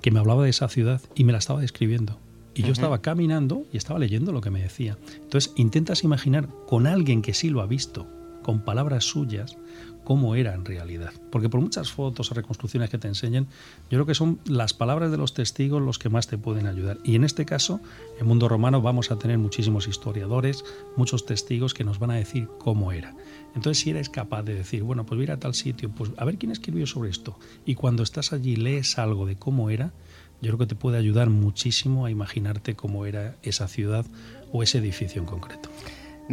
que me hablaba de esa ciudad y me la estaba describiendo. Y yo estaba caminando y estaba leyendo lo que me decía. Entonces, intentas imaginar con alguien que sí lo ha visto, con palabras suyas, cómo era en realidad. Porque por muchas fotos o reconstrucciones que te enseñen, yo creo que son las palabras de los testigos los que más te pueden ayudar. Y en este caso, en el mundo romano vamos a tener muchísimos historiadores, muchos testigos que nos van a decir cómo era. Entonces, si eres capaz de decir, bueno, pues voy a ir a tal sitio, pues a ver quién escribió sobre esto. Y cuando estás allí lees algo de cómo era, yo creo que te puede ayudar muchísimo a imaginarte cómo era esa ciudad o ese edificio en concreto.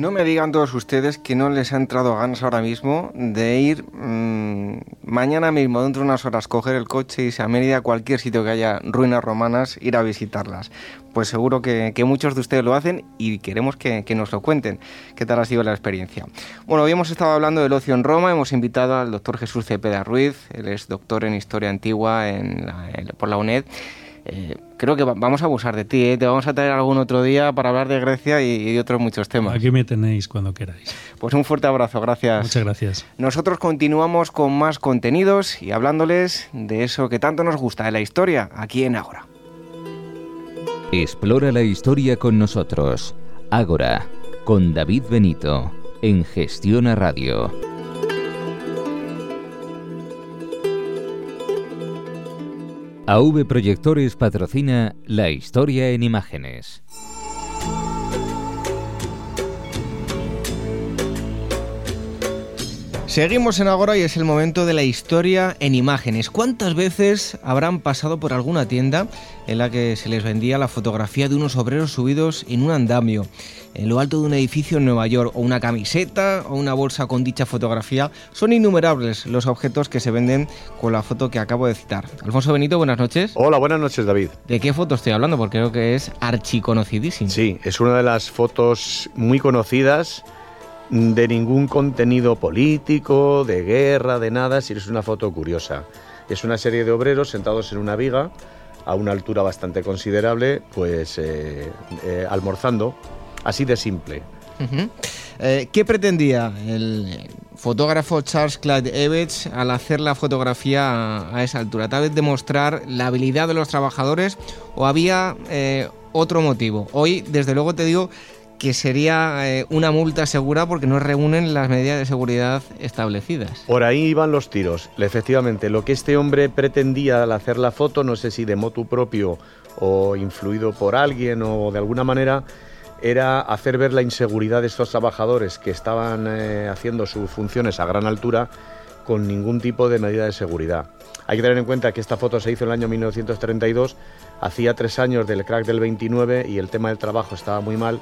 No me digan todos ustedes que no les ha entrado ganas ahora mismo de ir mm, mañana mismo, dentro de unas horas, coger el coche y irse a Mérida, cualquier sitio que haya ruinas romanas, ir a visitarlas. Pues seguro que, muchos de ustedes lo hacen y queremos que, nos lo cuenten. ¿Qué tal ha sido la experiencia? Bueno, hoy hemos estado hablando del ocio en Roma, hemos invitado al doctor Jesús Cepeda Ruiz, él es doctor en Historia Antigua por la UNED. Eh, creo que vamos a abusar de ti, ¿eh? te vamos a traer algún otro día para hablar de Grecia y, de otros muchos temas. Aquí me tenéis cuando queráis. Pues un fuerte abrazo, gracias. Muchas gracias. Nosotros continuamos con más contenidos y hablándoles de eso que tanto nos gusta, de la historia, aquí en Ágora. Explora la historia con nosotros. Ágora, con David Benito, en Gestión a Radio. AV Proyectores patrocina La Historia en Imágenes. Seguimos en Agora y es el momento de la historia en imágenes. ¿Cuántas veces habrán pasado por alguna tienda en la que se les vendía la fotografía de unos obreros subidos en un andamio, en lo alto de un edificio en Nueva York, o una camiseta o una bolsa con dicha fotografía? Son innumerables los objetos que se venden con la foto que acabo de citar. Alfonso Benito, buenas noches. Hola, buenas noches, David. ¿De qué foto estoy hablando? Porque creo que es archiconocidísimo. Sí, es una de las fotos muy conocidas de ningún contenido político, de guerra, de nada, si es una foto curiosa. Es una serie de obreros sentados en una viga a una altura bastante considerable, pues eh, eh, almorzando, así de simple. Eh, ¿Qué pretendía el fotógrafo Charles Clyde Evans al hacer la fotografía a, a, esa altura? ¿Tal vez demostrar la habilidad de los trabajadores o había otro motivo? Hoy, desde luego, te digo que sería eh, una multa segura porque no reúnen las medidas de seguridad establecidas. Por ahí iban los tiros. Efectivamente, lo que este hombre pretendía al hacer la foto, no sé si de motu propio o influido por alguien o de alguna manera, era hacer ver la inseguridad de estos trabajadores que estaban eh, haciendo sus funciones a gran altura con ningún tipo de medida de seguridad. Hay que tener en cuenta que esta foto se hizo en el año 1932, hacía tres años del crack del 29 y el tema del trabajo estaba muy mal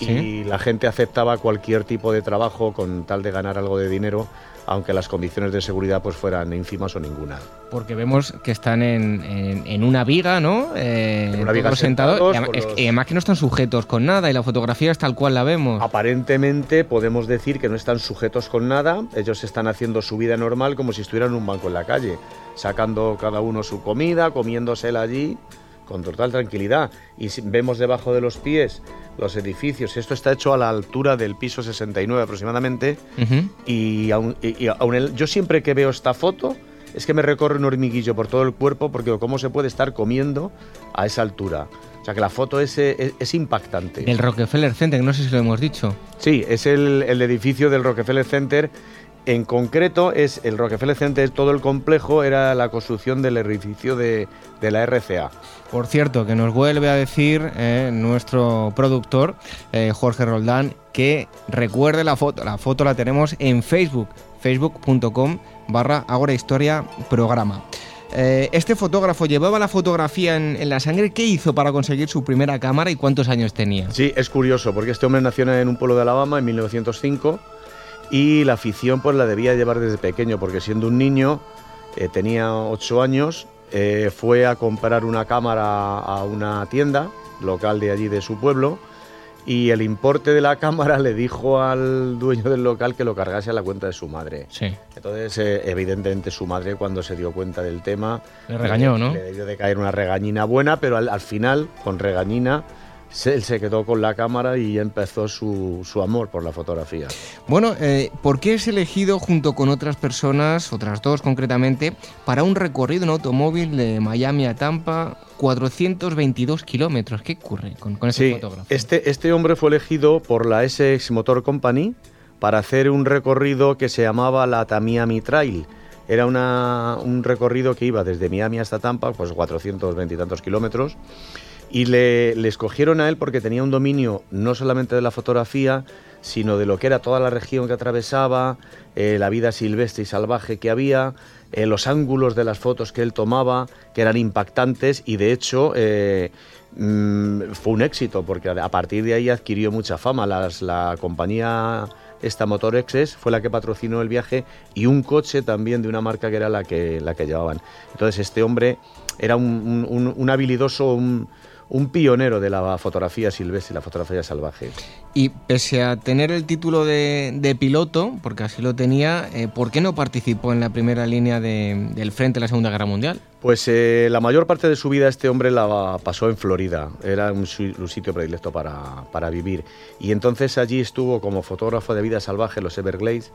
y la gente aceptaba cualquier tipo de trabajo con tal de ganar algo de dinero, aunque las condiciones de seguridad pues fueran ínfimas o ninguna. Porque vemos que están en, una viga, ¿no? Eh, en una viga sentados. y, además, que no están sujetos con nada y la fotografía es tal cual la vemos. Aparentemente podemos decir que no están sujetos con nada, ellos están haciendo su vida normal como si estuvieran en un banco en la calle, sacando cada uno su comida, comiéndosela allí con total tranquilidad. Y vemos debajo de los pies los edificios. Esto está hecho a la altura del piso 69 aproximadamente. Y, aún, yo siempre que veo esta foto es que me recorre un hormiguillo por todo el cuerpo porque cómo se puede estar comiendo a esa altura. O sea que la foto es, es, impactante. El Rockefeller Center, no sé si lo hemos dicho. Sí, es el, el edificio del Rockefeller Center en concreto, es el Rockefeller Center, todo el complejo era la construcción del edificio de, la RCA. Por cierto, que nos vuelve a decir eh, nuestro productor, eh, Jorge Roldán, que recuerde la foto. La foto la tenemos en Facebook, facebook.com barra Ahora Historia Programa. Eh, este fotógrafo llevaba la fotografía en, en, la sangre. ¿Qué hizo para conseguir su primera cámara y cuántos años tenía? Sí, es curioso, porque este hombre nació en un pueblo de Alabama en 1905 y la afición pues la debía llevar desde pequeño porque siendo un niño eh, tenía ocho años eh, fue a comprar una cámara a una tienda local de allí de su pueblo y el importe de la cámara le dijo al dueño del local que lo cargase a la cuenta de su madre. Sí. Entonces, eh, evidentemente, su madre, cuando se dio cuenta del tema. Le regañó, ¿no? Le debió de caer una regañina buena, pero al final, con regañina, él se quedó con la cámara y empezó su, amor por la fotografía. Bueno, eh, ¿por qué es elegido junto con otras personas, otras dos concretamente, para un recorrido en automóvil de Miami a Tampa, 422 kilómetros? ¿Qué ocurre con, con ese fotógrafo? Este, este hombre fue elegido por la SX Motor Company para hacer un recorrido que se llamaba la Tamiami Trail. Era un recorrido que iba desde Miami hasta Tampa, pues 420 y tantos kilómetros y le, escogieron a él porque tenía un dominio no solamente de la fotografía, sino de lo que era toda la región que atravesaba, eh, la vida silvestre y salvaje que había, eh, los ángulos de las fotos que él tomaba, que eran impactantes y de hecho eh, mm, fue un éxito porque a partir de ahí adquirió mucha fama. la compañía esta Motor Exes fue la que patrocinó el viaje y un coche también de una marca que era la que, la que llevaban. Entonces este hombre era un, un habilidoso, un, un pionero de la fotografía silvestre y la fotografía salvaje. Y pese a tener el título de, piloto, porque así lo tenía, eh, ¿por qué no participó en la primera línea del frente de la Segunda Guerra Mundial? Pues eh, la mayor parte de su vida este hombre la pasó en Florida, era un, sitio predilecto para, vivir. Y entonces allí estuvo como fotógrafo de vida salvaje, los Everglades.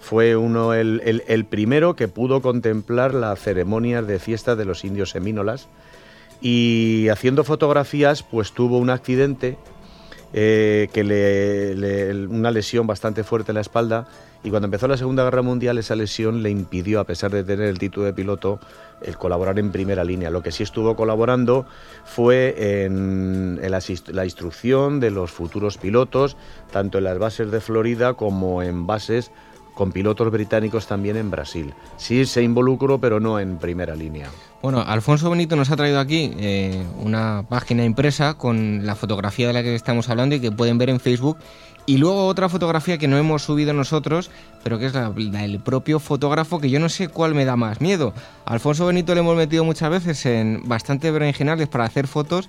Fue uno el, el primero que pudo contemplar las ceremonias de fiesta de los indios semínolas, y haciendo fotografías pues tuvo un accidente eh, que le, una lesión bastante fuerte en la espalda y cuando empezó la Segunda Guerra Mundial esa lesión le impidió, a pesar de tener el título de piloto, el colaborar en primera línea. Lo que sí estuvo colaborando fue en, la, instrucción de los futuros pilotos, tanto en las bases de Florida como en bases con pilotos británicos también en Brasil. Sí se involucró, pero no en primera línea. Bueno, Alfonso Benito nos ha traído aquí eh, una página impresa con la fotografía de la que estamos hablando y que pueden ver en Facebook. Y luego otra fotografía que no hemos subido nosotros, pero que es la, del propio fotógrafo, que yo no sé cuál me da más miedo. Alfonso Benito le hemos metido muchas veces en bastante originales para hacer fotos,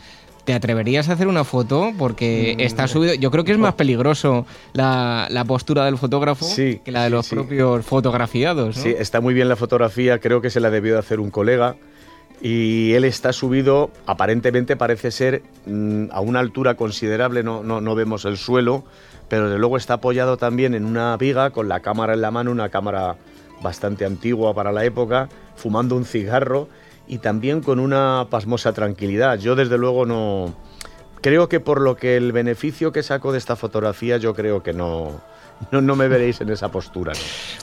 ¿Te atreverías a hacer una foto? Porque mm, está subido. Yo creo que es más peligroso la, postura del fotógrafo que la de los propios fotografiados. Sí, está muy bien la fotografía. Creo que se la debió de hacer un colega. Y él está subido, aparentemente parece ser mm, a una altura considerable, no, no, vemos el suelo, pero desde luego está apoyado también en una viga con la cámara en la mano, una cámara bastante antigua para la época, fumando un cigarro y también con una pasmosa tranquilidad. Yo desde luego no... Creo que por lo que el beneficio que saco de esta fotografía, yo creo que no, no, no me veréis en esa postura.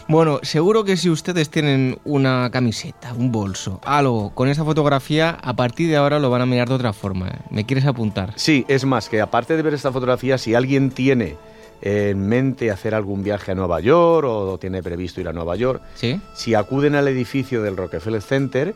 Bueno, seguro que si ustedes tienen una camiseta, un bolso, algo con esa fotografía, a partir de ahora lo van a mirar de otra forma. ¿eh? ¿Me quieres apuntar? Sí, es más, que aparte de ver esta fotografía, si alguien tiene en mente hacer algún viaje a Nueva York o tiene previsto ir a Nueva York, ¿Sí? si acuden al edificio del Rockefeller Center,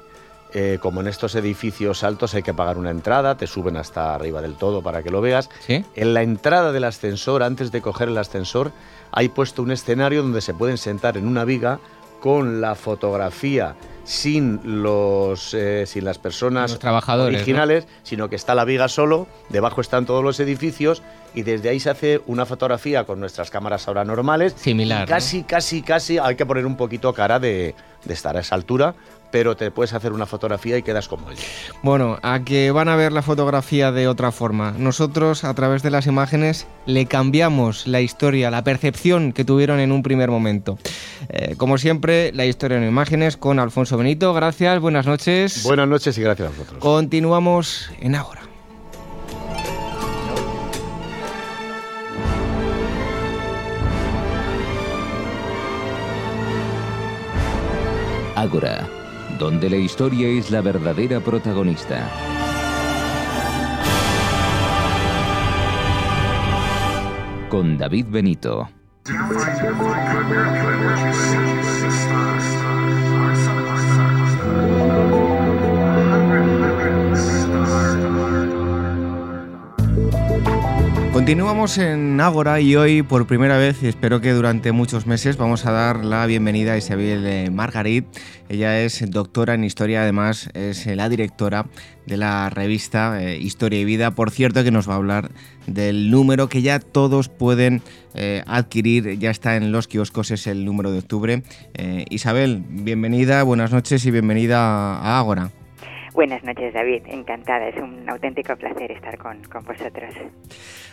eh, como en estos edificios altos hay que pagar una entrada, te suben hasta arriba del todo para que lo veas. En la entrada del ascensor, antes de coger el ascensor, hay puesto un escenario donde se pueden sentar en una viga con la fotografía sin los eh, sin las personas trabajadores, originales, sino que está la viga solo, debajo están todos los edificios y desde ahí se hace una fotografía con nuestras cámaras ahora normales. Similar. Casi, casi, casi hay que poner un poquito cara de, de estar a esa altura, pero te puedes hacer una fotografía y quedas como él. Bueno, a que van a ver la fotografía de otra forma. Nosotros, a través de las imágenes, le cambiamos la historia, la percepción que tuvieron en un primer momento. Eh, como siempre, la historia en imágenes con Alfonso Benito. Gracias, buenas noches. Buenas noches y gracias a vosotros. Continuamos en ahora. Ágora donde la historia es la verdadera protagonista. Con David Benito. Continuamos en Ágora y hoy por primera vez, y espero que durante muchos meses, vamos a dar la bienvenida a Isabel eh, Margarit. Ella es doctora en historia, además es eh, la directora de la revista eh, Historia y Vida. Por cierto, que nos va a hablar del número que ya todos pueden adquirir, ya está en los kioscos, es el número de octubre. Isabel, bienvenida, buenas noches y bienvenida a Ágora. Buenas noches, David. Encantada. Es un auténtico placer estar con, con vosotros.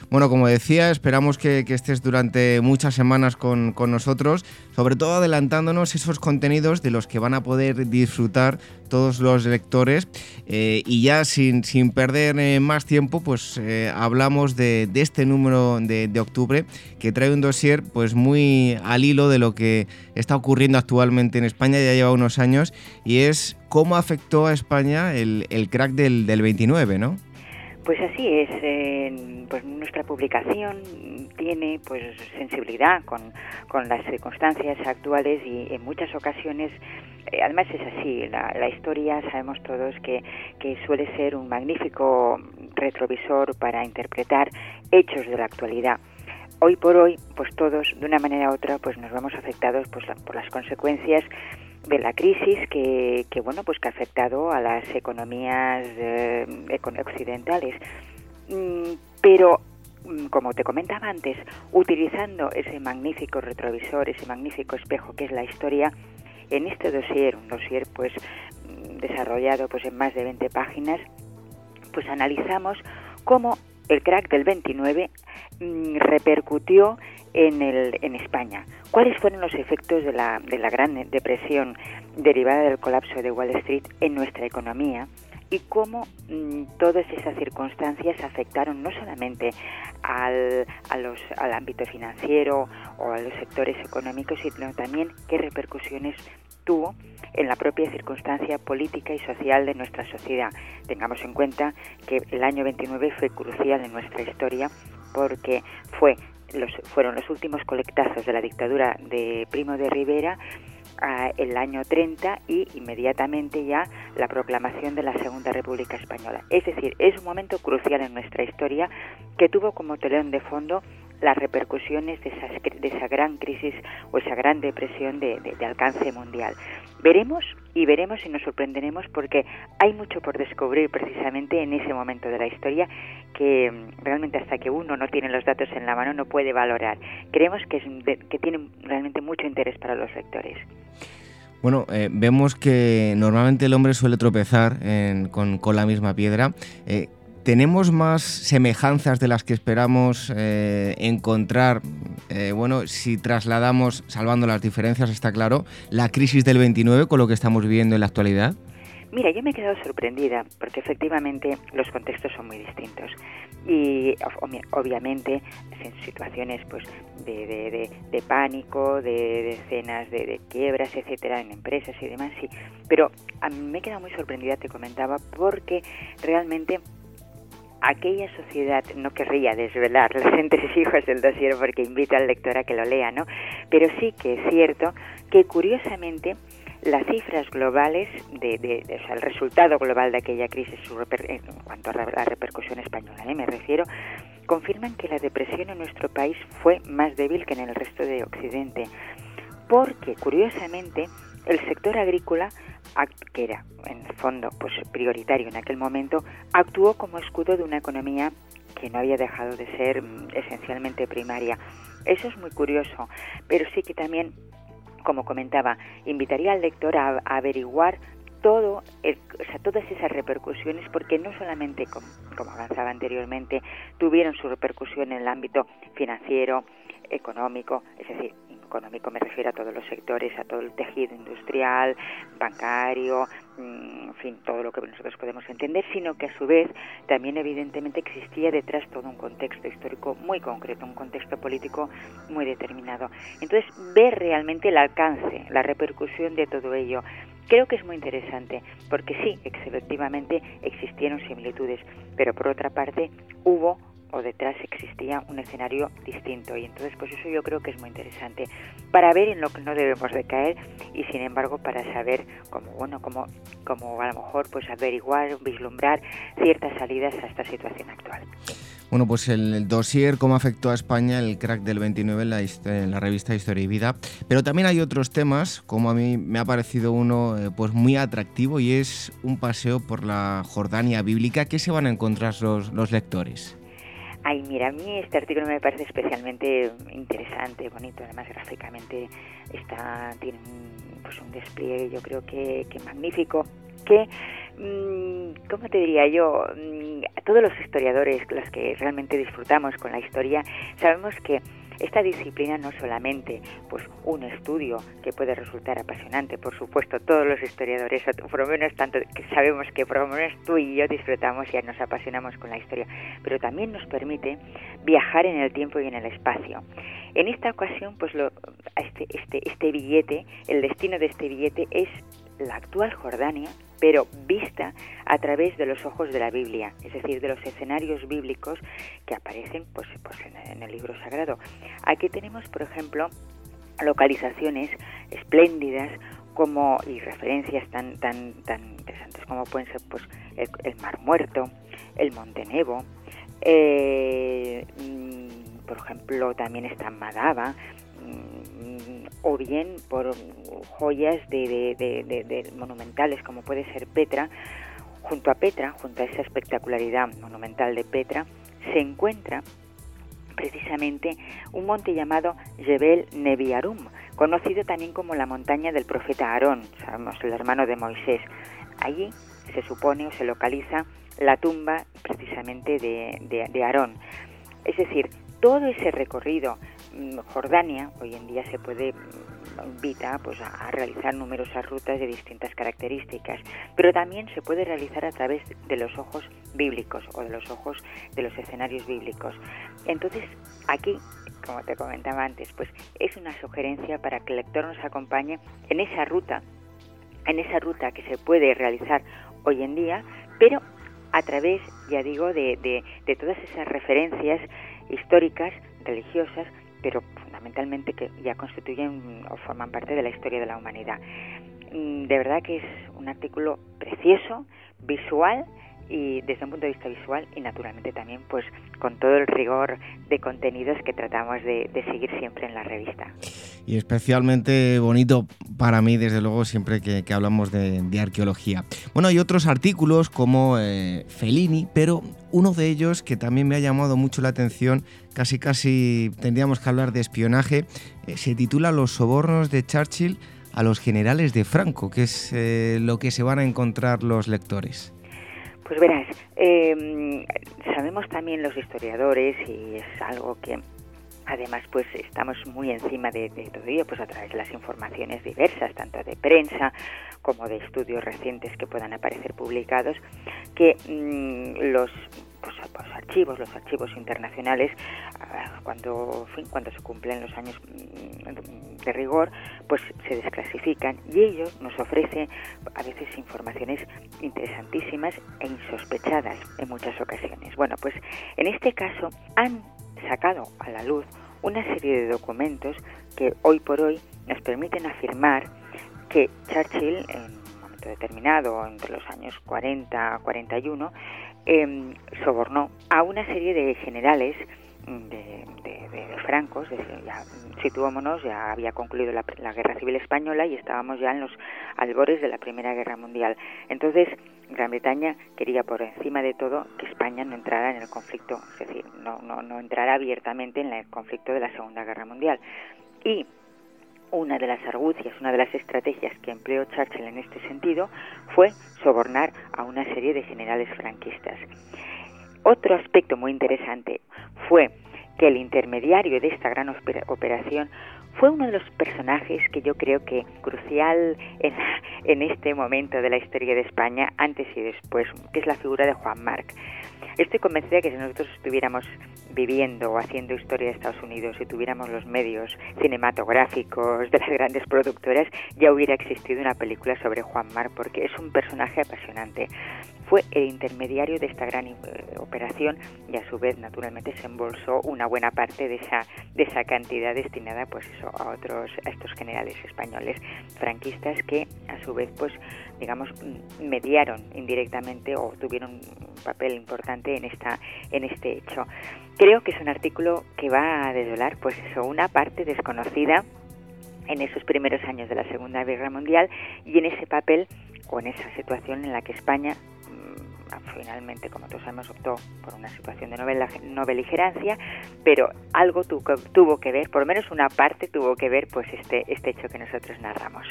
Bueno, como decía, esperamos que, estés durante muchas semanas con, nosotros, sobre todo adelantándonos esos contenidos de los que van a poder disfrutar todos los lectores. Eh, y ya sin, sin perder eh, más tiempo, pues eh, hablamos de, este número de, octubre que trae un dossier pues muy al hilo de lo que está ocurriendo actualmente en España, ya lleva unos años, y es cómo afectó a España el, crack del, del 29, ¿no? Pues así es, pues nuestra publicación tiene pues sensibilidad con, las circunstancias actuales y en muchas ocasiones, eh, además es así, la, historia sabemos todos que, que suele ser un magnífico retrovisor para interpretar hechos de la actualidad hoy por hoy, pues todos, de una manera u otra, pues nos vemos afectados pues, por las consecuencias de la crisis que, que, bueno pues que ha afectado a las economías eh, occidentales. Mm, pero mm, como te comentaba antes utilizando ese magnífico retrovisor ese magnífico espejo que es la historia en este dossier un dossier pues mm, desarrollado pues en más de 20 páginas pues analizamos cómo el crack del 29 repercutió en, el, en España. ¿Cuáles fueron los efectos de la, de la gran depresión derivada del colapso de Wall Street en nuestra economía? Y cómo mm, todas esas circunstancias afectaron no solamente al, al ámbito financiero o a los sectores económicos, sino también qué repercusiones tuvo en la propia circunstancia política y social de nuestra sociedad. Tengamos en cuenta que el año 29 fue crucial en nuestra historia porque fue los, fueron los últimos colectazos de la dictadura de Primo de Rivera el año 30 y inmediatamente ya la proclamación de la Segunda República Española. Es decir, es un momento crucial en nuestra historia que tuvo como telón de fondo las repercusiones de, de esa gran crisis o esa gran depresión de, alcance mundial. Veremos y veremos y nos sorprenderemos porque hay mucho por descubrir precisamente en ese momento de la historia que mm, realmente hasta que uno no tiene los datos en la mano no puede valorar. Creemos que, es, que tiene realmente mucho interés para los lectores. Bueno, eh, vemos que normalmente el hombre suele tropezar con, con, la misma piedra. Eh, ¿Tenemos más semejanzas de las que esperamos eh, encontrar? Eh, bueno, si trasladamos, salvando las diferencias, está claro, la crisis del 29 con lo que estamos viviendo en la actualidad. Mira, yo me he quedado sorprendida porque efectivamente los contextos son muy distintos y obviamente en situaciones pues de, pánico, de, escenas de, quiebras, etcétera, en empresas y demás, sí. Pero a mí me he quedado muy sorprendida, te comentaba, porque realmente aquella sociedad, no querría desvelar los entresijos del dossier porque invito al lector a que lo lea, ¿no? Pero sí que es cierto que curiosamente las cifras globales, de, o sea, el resultado global de aquella crisis en cuanto a la repercusión española, ¿eh? me refiero, confirman que la depresión en nuestro país fue más débil que en el resto de Occidente, porque curiosamente el sector agrícola que era en el fondo pues prioritario en aquel momento, actuó como escudo de una economía que no había dejado de ser mm, esencialmente primaria. Eso es muy curioso, pero sí que también, como comentaba, invitaría al lector a, averiguar todo todas esas repercusiones, porque no solamente, como, avanzaba anteriormente, tuvieron su repercusión en el ámbito financiero, económico, es decir, económico me refiero a todos los sectores, a todo el tejido industrial, bancario, mm, en fin, todo lo que nosotros podemos entender, sino que a su vez también evidentemente existía detrás todo un contexto histórico muy concreto, un contexto político muy determinado. Entonces, ver realmente el alcance, la repercusión de todo ello, Creo que es muy interesante, porque sí, efectivamente existieron similitudes, pero por otra parte hubo o detrás existía un escenario distinto y entonces pues eso yo creo que es muy interesante para ver en lo que no debemos de caer y sin embargo para saber cómo bueno como como a lo mejor pues averiguar vislumbrar ciertas salidas a esta situación actual bueno, pues el dossier, cómo afectó a España el crack del 29 en la, revista Historia y Vida. Pero también hay otros temas, como a mí me ha parecido uno eh, pues muy atractivo y es un paseo por la Jordania bíblica. ¿Qué se van a encontrar los lectores? Ay, mira, a mí este artículo me parece especialmente interesante, bonito, además gráficamente está, tiene un, pues un despliegue yo creo que, que magnífico, que, mm, ¿cómo te diría yo? Mm, todos los historiadores, los que realmente disfrutamos con la historia, sabemos que esta disciplina no solamente pues un estudio que puede resultar apasionante, por supuesto, todos los historiadores, por lo menos tanto que sabemos que por lo menos tú y yo disfrutamos y nos apasionamos con la historia, pero también nos permite viajar en el tiempo y en el espacio. En esta ocasión, pues lo, este, este, este billete, el destino de este billete es la actual Jordania, pero vista a través de los ojos de la Biblia, es decir, de los escenarios bíblicos que aparecen pues, pues en, el libro sagrado. Aquí tenemos, por ejemplo, localizaciones espléndidas como y referencias tan tan tan interesantes como pueden ser pues el, Mar Muerto, el Monte Nebo, eh, mm, por ejemplo también está Madaba, o bien por joyas de, monumentales como puede ser Petra. Junto a Petra, junto a esa espectacularidad monumental de Petra, se encuentra precisamente un monte llamado Jebel Nebiarum, conocido también como la montaña del profeta Aarón, sabemos el hermano de Moisés. Allí se supone o se localiza la tumba precisamente de, de Aarón. Es decir, todo ese recorrido, Jordania, hoy en día se puede invita pues, a realizar numerosas rutas de distintas características, pero también se puede realizar a través de los ojos bíblicos o de los ojos de los escenarios bíblicos. Entonces, aquí como te comentaba antes, pues es una sugerencia para que el lector nos acompañe en esa ruta, en esa ruta que se puede realizar hoy en día, pero a través, ya digo, de, de, todas esas referencias históricas, religiosas, pero fundamentalmente que ya constituyen o forman parte de la historia de la humanidad. Mm, de verdad que es un artículo precioso, visual y desde un punto de vista visual y naturalmente también pues con todo el rigor de contenidos que tratamos de, seguir siempre en la revista. Y especialmente bonito para mí, desde luego, siempre que, hablamos de, arqueología. Bueno, hay otros artículos como eh, Fellini, pero uno de ellos que también me ha llamado mucho la atención, casi casi tendríamos que hablar de espionaje, eh, se titula Los sobornos de Churchill a los generales de Franco, que es eh, lo que se van a encontrar los lectores. Pues verás, em, sabemos también los historiadores y es algo que además pues estamos muy encima de, todo ello pues a través de las informaciones diversas tanto de prensa como de estudios recientes que puedan aparecer publicados que mm, los pues, archivos, los archivos internacionales, ah, cuando, cuando se cumplen los años mm, de rigor, pues se desclasifican y ellos nos ofrecen a veces informaciones interesantísimas e insospechadas en muchas ocasiones. Bueno, pues en este caso han sacado a la luz una serie de documentos que hoy por hoy nos permiten afirmar que Churchill, en un momento determinado, entre los años 40 a 41, Em, sobornó a una serie de generales mm, de, francos, ya, situémonos, ya había concluido la, guerra civil española y estábamos ya en los albores de la Primera Guerra Mundial. Entonces, Gran Bretaña quería por encima de todo que España no entrara en el conflicto, es decir, no, no, no entrara abiertamente en el conflicto de la Segunda Guerra Mundial. Y una de las argucias, una de las estrategias que empleó Churchill en este sentido fue sobornar a una serie de generales franquistas. Otro aspecto muy interesante fue que el intermediario de esta gran operación fue uno de los personajes que yo creo que crucial en, este momento de la historia de España, antes y después, que es la figura de Juan Marc. Estoy convencida que si nosotros estuviéramos viviendo o haciendo historia de Estados Unidos y tuviéramos los medios cinematográficos de las grandes productoras, ya hubiera existido una película sobre Juan Mar, porque es un personaje apasionante. Fue el intermediario de esta gran eh, operación y a su vez, naturalmente, se embolsó una buena parte de esa, de esa cantidad destinada pues eso, a otros, a estos generales españoles franquistas que a su vez pues digamos, mediaron indirectamente o tuvieron un papel importante en, esta, en este hecho. Creo que es un artículo que va a desvelar, pues eso, una parte desconocida en esos primeros años de la Segunda Guerra Mundial y en ese papel o en esa situación en la que España mm, finalmente, como todos sabemos, optó por una situación de no beligerancia, pero algo tuvo, que ver, por lo menos una parte tuvo que ver, pues este, este hecho que nosotros narramos.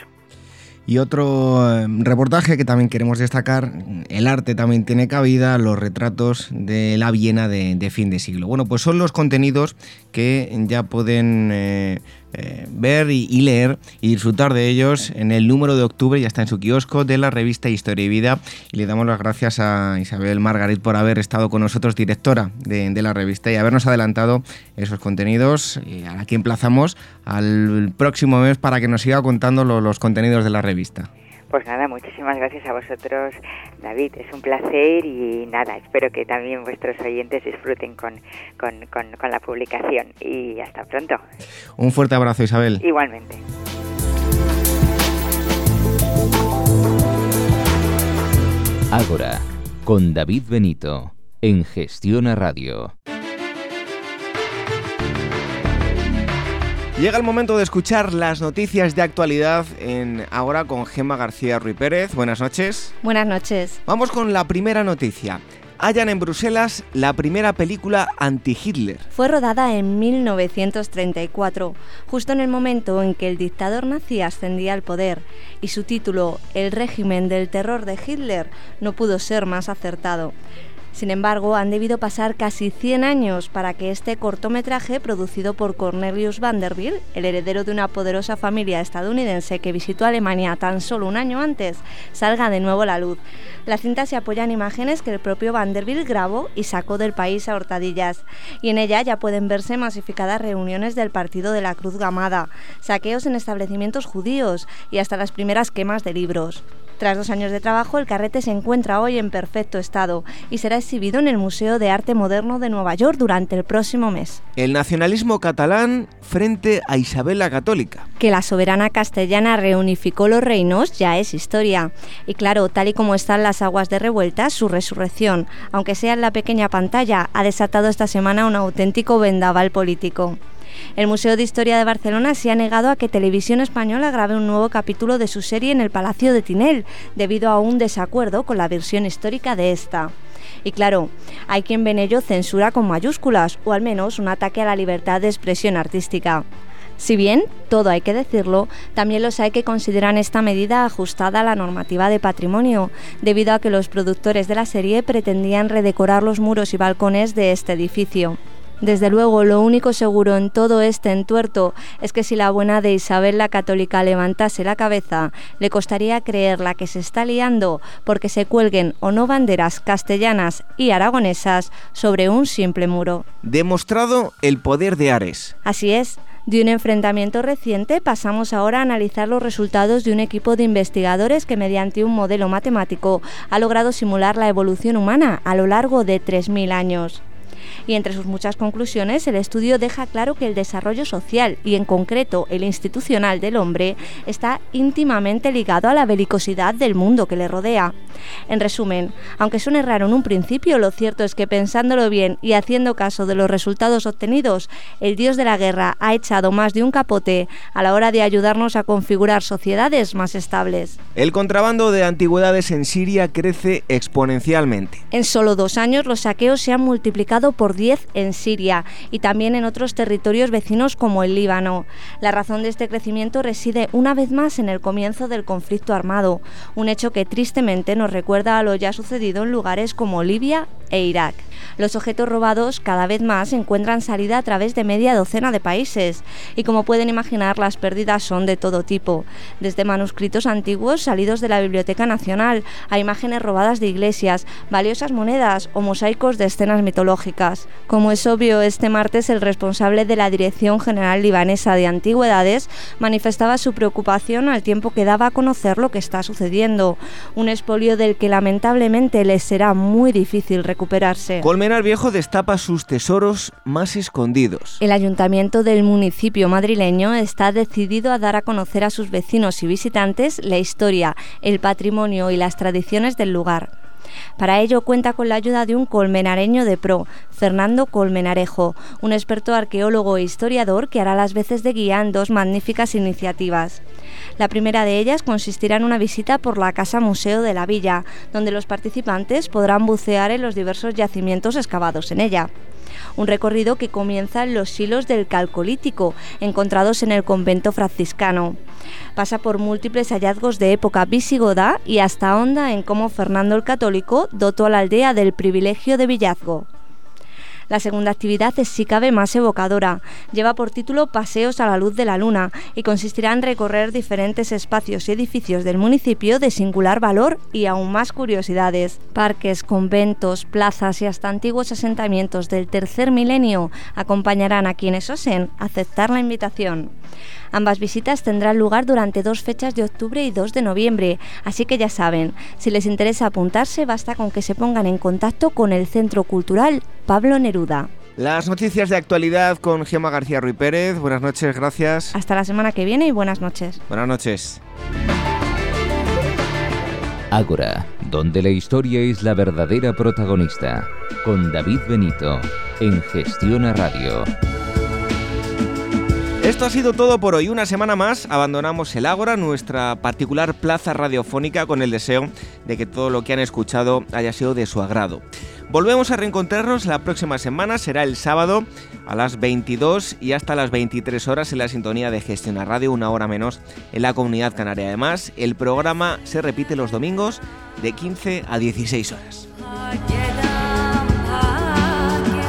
Y otro em, reportaje que también queremos destacar, el arte también tiene cabida, los retratos de la Viena de, fin de siglo. Bueno, pues son los contenidos que ya pueden eh, eh, ver y, leer y disfrutar de ellos en el número de octubre, ya está en su kiosco, de la revista Historia y Vida. Y le damos las gracias a Isabel Margarit por haber estado con nosotros, directora de, la revista, y habernos adelantado esos contenidos. Y aquí emplazamos al próximo mes para que nos siga contando los contenidos de la revista. Pues nada, muchísimas gracias a vosotros, David. Es un placer y nada, espero que también vuestros oyentes disfruten con, con, la publicación. Y hasta pronto. Un fuerte abrazo, Isabel. Igualmente. Ágora, con David Benito, en Gestión a Radio. Llega el momento de escuchar las noticias de actualidad en ahora con Gemma García Ruiz Pérez. Buenas noches. Buenas noches. Vamos con la primera noticia. Hallan en Bruselas la primera película anti-Hitler. Fue rodada en 1934, justo en el momento en que el dictador nazi ascendía al poder, y su título, El régimen del terror de Hitler, no pudo ser más acertado. Sin embargo, han debido pasar casi 100 años para que este cortometraje, producido por Cornelius Vanderbilt, el heredero de una poderosa familia estadounidense que visitó Alemania tan solo un año antes, salga de nuevo a la luz. La cinta se apoya en imágenes que el propio Vanderbilt grabó y sacó del país a hurtadillas, y en ella ya pueden verse masificadas reuniones del Partido de la Cruz Gamada, saqueos en establecimientos judíos y hasta las primeras quemas de libros. Tras dos años de trabajo, el carrete se encuentra hoy en perfecto estado y será exhibido en el Museo de Arte Moderno de Nueva York durante el próximo mes. El nacionalismo catalán frente a Isabel la Católica. Que la soberana castellana reunificó los reinos ya es historia. Y claro, tal y como están las aguas de revuelta, su resurrección, aunque sea en la pequeña pantalla, ha desatado esta semana un auténtico vendaval político. El Museo de Historia de Barcelona se ha negado a que Televisión Española grabe un nuevo capítulo de su serie en el Palacio de Tinel, debido a un desacuerdo con la versión histórica de esta. Y claro, hay quien ven ello censura con mayúsculas, o al menos un ataque a la libertad de expresión artística. Si bien, todo hay que decirlo, también los hay que consideran esta medida ajustada a la normativa de patrimonio, debido a que los productores de la serie pretendían redecorar los muros y balcones de este edificio. Desde luego, lo único seguro en todo este entuerto es que si la buena de Isabel la Católica levantase la cabeza, le costaría creer la que se está liando porque se cuelguen o no banderas castellanas y aragonesas sobre un simple muro. Demostrado el poder de Ares. Así es. De un enfrentamiento reciente pasamos ahora a analizar los resultados de un equipo de investigadores que mediante un modelo matemático ha logrado simular la evolución humana a lo largo de 3.000 años y entre sus muchas conclusiones el estudio deja claro que el desarrollo social y en concreto el institucional del hombre está íntimamente ligado a la belicosidad del mundo que le rodea. En resumen, aunque suene raro en un principio, lo cierto es que pensándolo bien y haciendo caso de los resultados obtenidos, el dios de la guerra ha echado más de un capote a la hora de ayudarnos a configurar sociedades más estables. El contrabando de antigüedades en Siria crece exponencialmente. En solo dos años los saqueos se han multiplicado por 10 en Siria y también en otros territorios vecinos como el Líbano. La razón de este crecimiento reside una vez más en el comienzo del conflicto armado, un hecho que tristemente nos recuerda a lo ya sucedido en lugares como Libia e Irak. Los objetos robados cada vez más encuentran salida a través de media docena de países y como pueden imaginar las pérdidas son de todo tipo, desde manuscritos antiguos salidos de la Biblioteca Nacional a imágenes robadas de iglesias, valiosas monedas o mosaicos de escenas mitológicas. Como es obvio, este martes el responsable de la Dirección General Libanesa de Antigüedades manifestaba su preocupación al tiempo que daba a conocer lo que está sucediendo, un expolio del que lamentablemente les será muy difícil recuperarse. Colmenar Viejo destapa sus tesoros más escondidos. El ayuntamiento del municipio madrileño está decidido a dar a conocer a sus vecinos y visitantes la historia, el patrimonio y las tradiciones del lugar. Para ello cuenta con la ayuda de un colmenareño de pro, Fernando Colmenarejo, un experto arqueólogo e historiador que hará las veces de guía en dos magníficas iniciativas. La primera de ellas consistirá en una visita por la Casa Museo de la Villa, donde los participantes podrán bucear en los diversos yacimientos excavados en ella un recorrido que comienza en los silos del Calcolítico, encontrados en el convento franciscano. Pasa por múltiples hallazgos de época visigoda y hasta honda en cómo Fernando el Católico dotó a la aldea del privilegio de villazgo. La segunda actividad es si cabe más evocadora. Lleva por título Paseos a la luz de la luna y consistirá en recorrer diferentes espacios y edificios del municipio de singular valor y aún más curiosidades. Parques, conventos, plazas y hasta antiguos asentamientos del tercer milenio acompañarán a quienes osen aceptar la invitación. Ambas visitas tendrán lugar durante dos fechas de octubre y 2 de noviembre, así que ya saben, si les interesa apuntarse basta con que se pongan en contacto con el Centro Cultural Pablo Neruda. Las noticias de actualidad con Gemma García Ruiz Pérez. Buenas noches, gracias. Hasta la semana que viene y buenas noches. Buenas noches. Ágora, donde la historia es la verdadera protagonista, con David Benito, en Gestiona Radio. Esto ha sido todo por hoy. Una semana más abandonamos el Ágora, nuestra particular plaza radiofónica, con el deseo de que todo lo que han escuchado haya sido de su agrado. Volvemos a reencontrarnos la próxima semana, será el sábado a las 22 y hasta las 23 horas en la sintonía de Gestiona Radio, una hora menos en la comunidad canaria. Además, el programa se repite los domingos de 15 a 16 horas.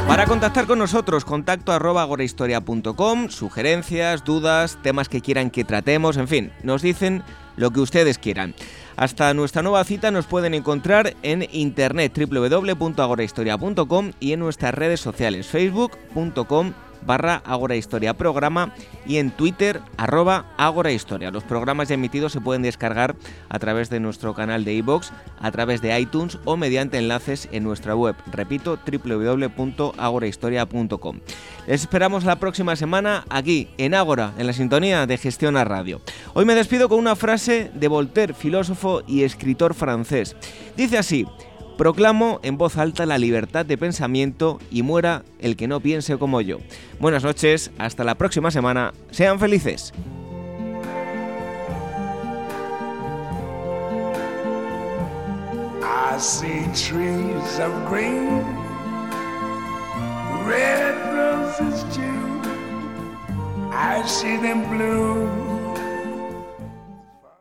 Para contactar con nosotros, contacto arroba agorahistoria.com, sugerencias, dudas, temas que quieran que tratemos, en fin, nos dicen lo que ustedes quieran. Hasta nuestra nueva cita nos pueden encontrar en internet www.agorahistoria.com y en nuestras redes sociales facebook.com barra Agora Historia Programa y en Twitter arroba Agora Historia. Los programas ya emitidos se pueden descargar a través de nuestro canal de iBox, a través de iTunes o mediante enlaces en nuestra web. Repito, www.agorahistoria.com. Les esperamos la próxima semana aquí en Ágora, en la sintonía de Gestión a Radio. Hoy me despido con una frase de Voltaire, filósofo y escritor francés. Dice así, Proclamo en voz alta la libertad de pensamiento y muera el que no piense como yo. Buenas noches, hasta la próxima semana, sean felices. I see trees of green, red roses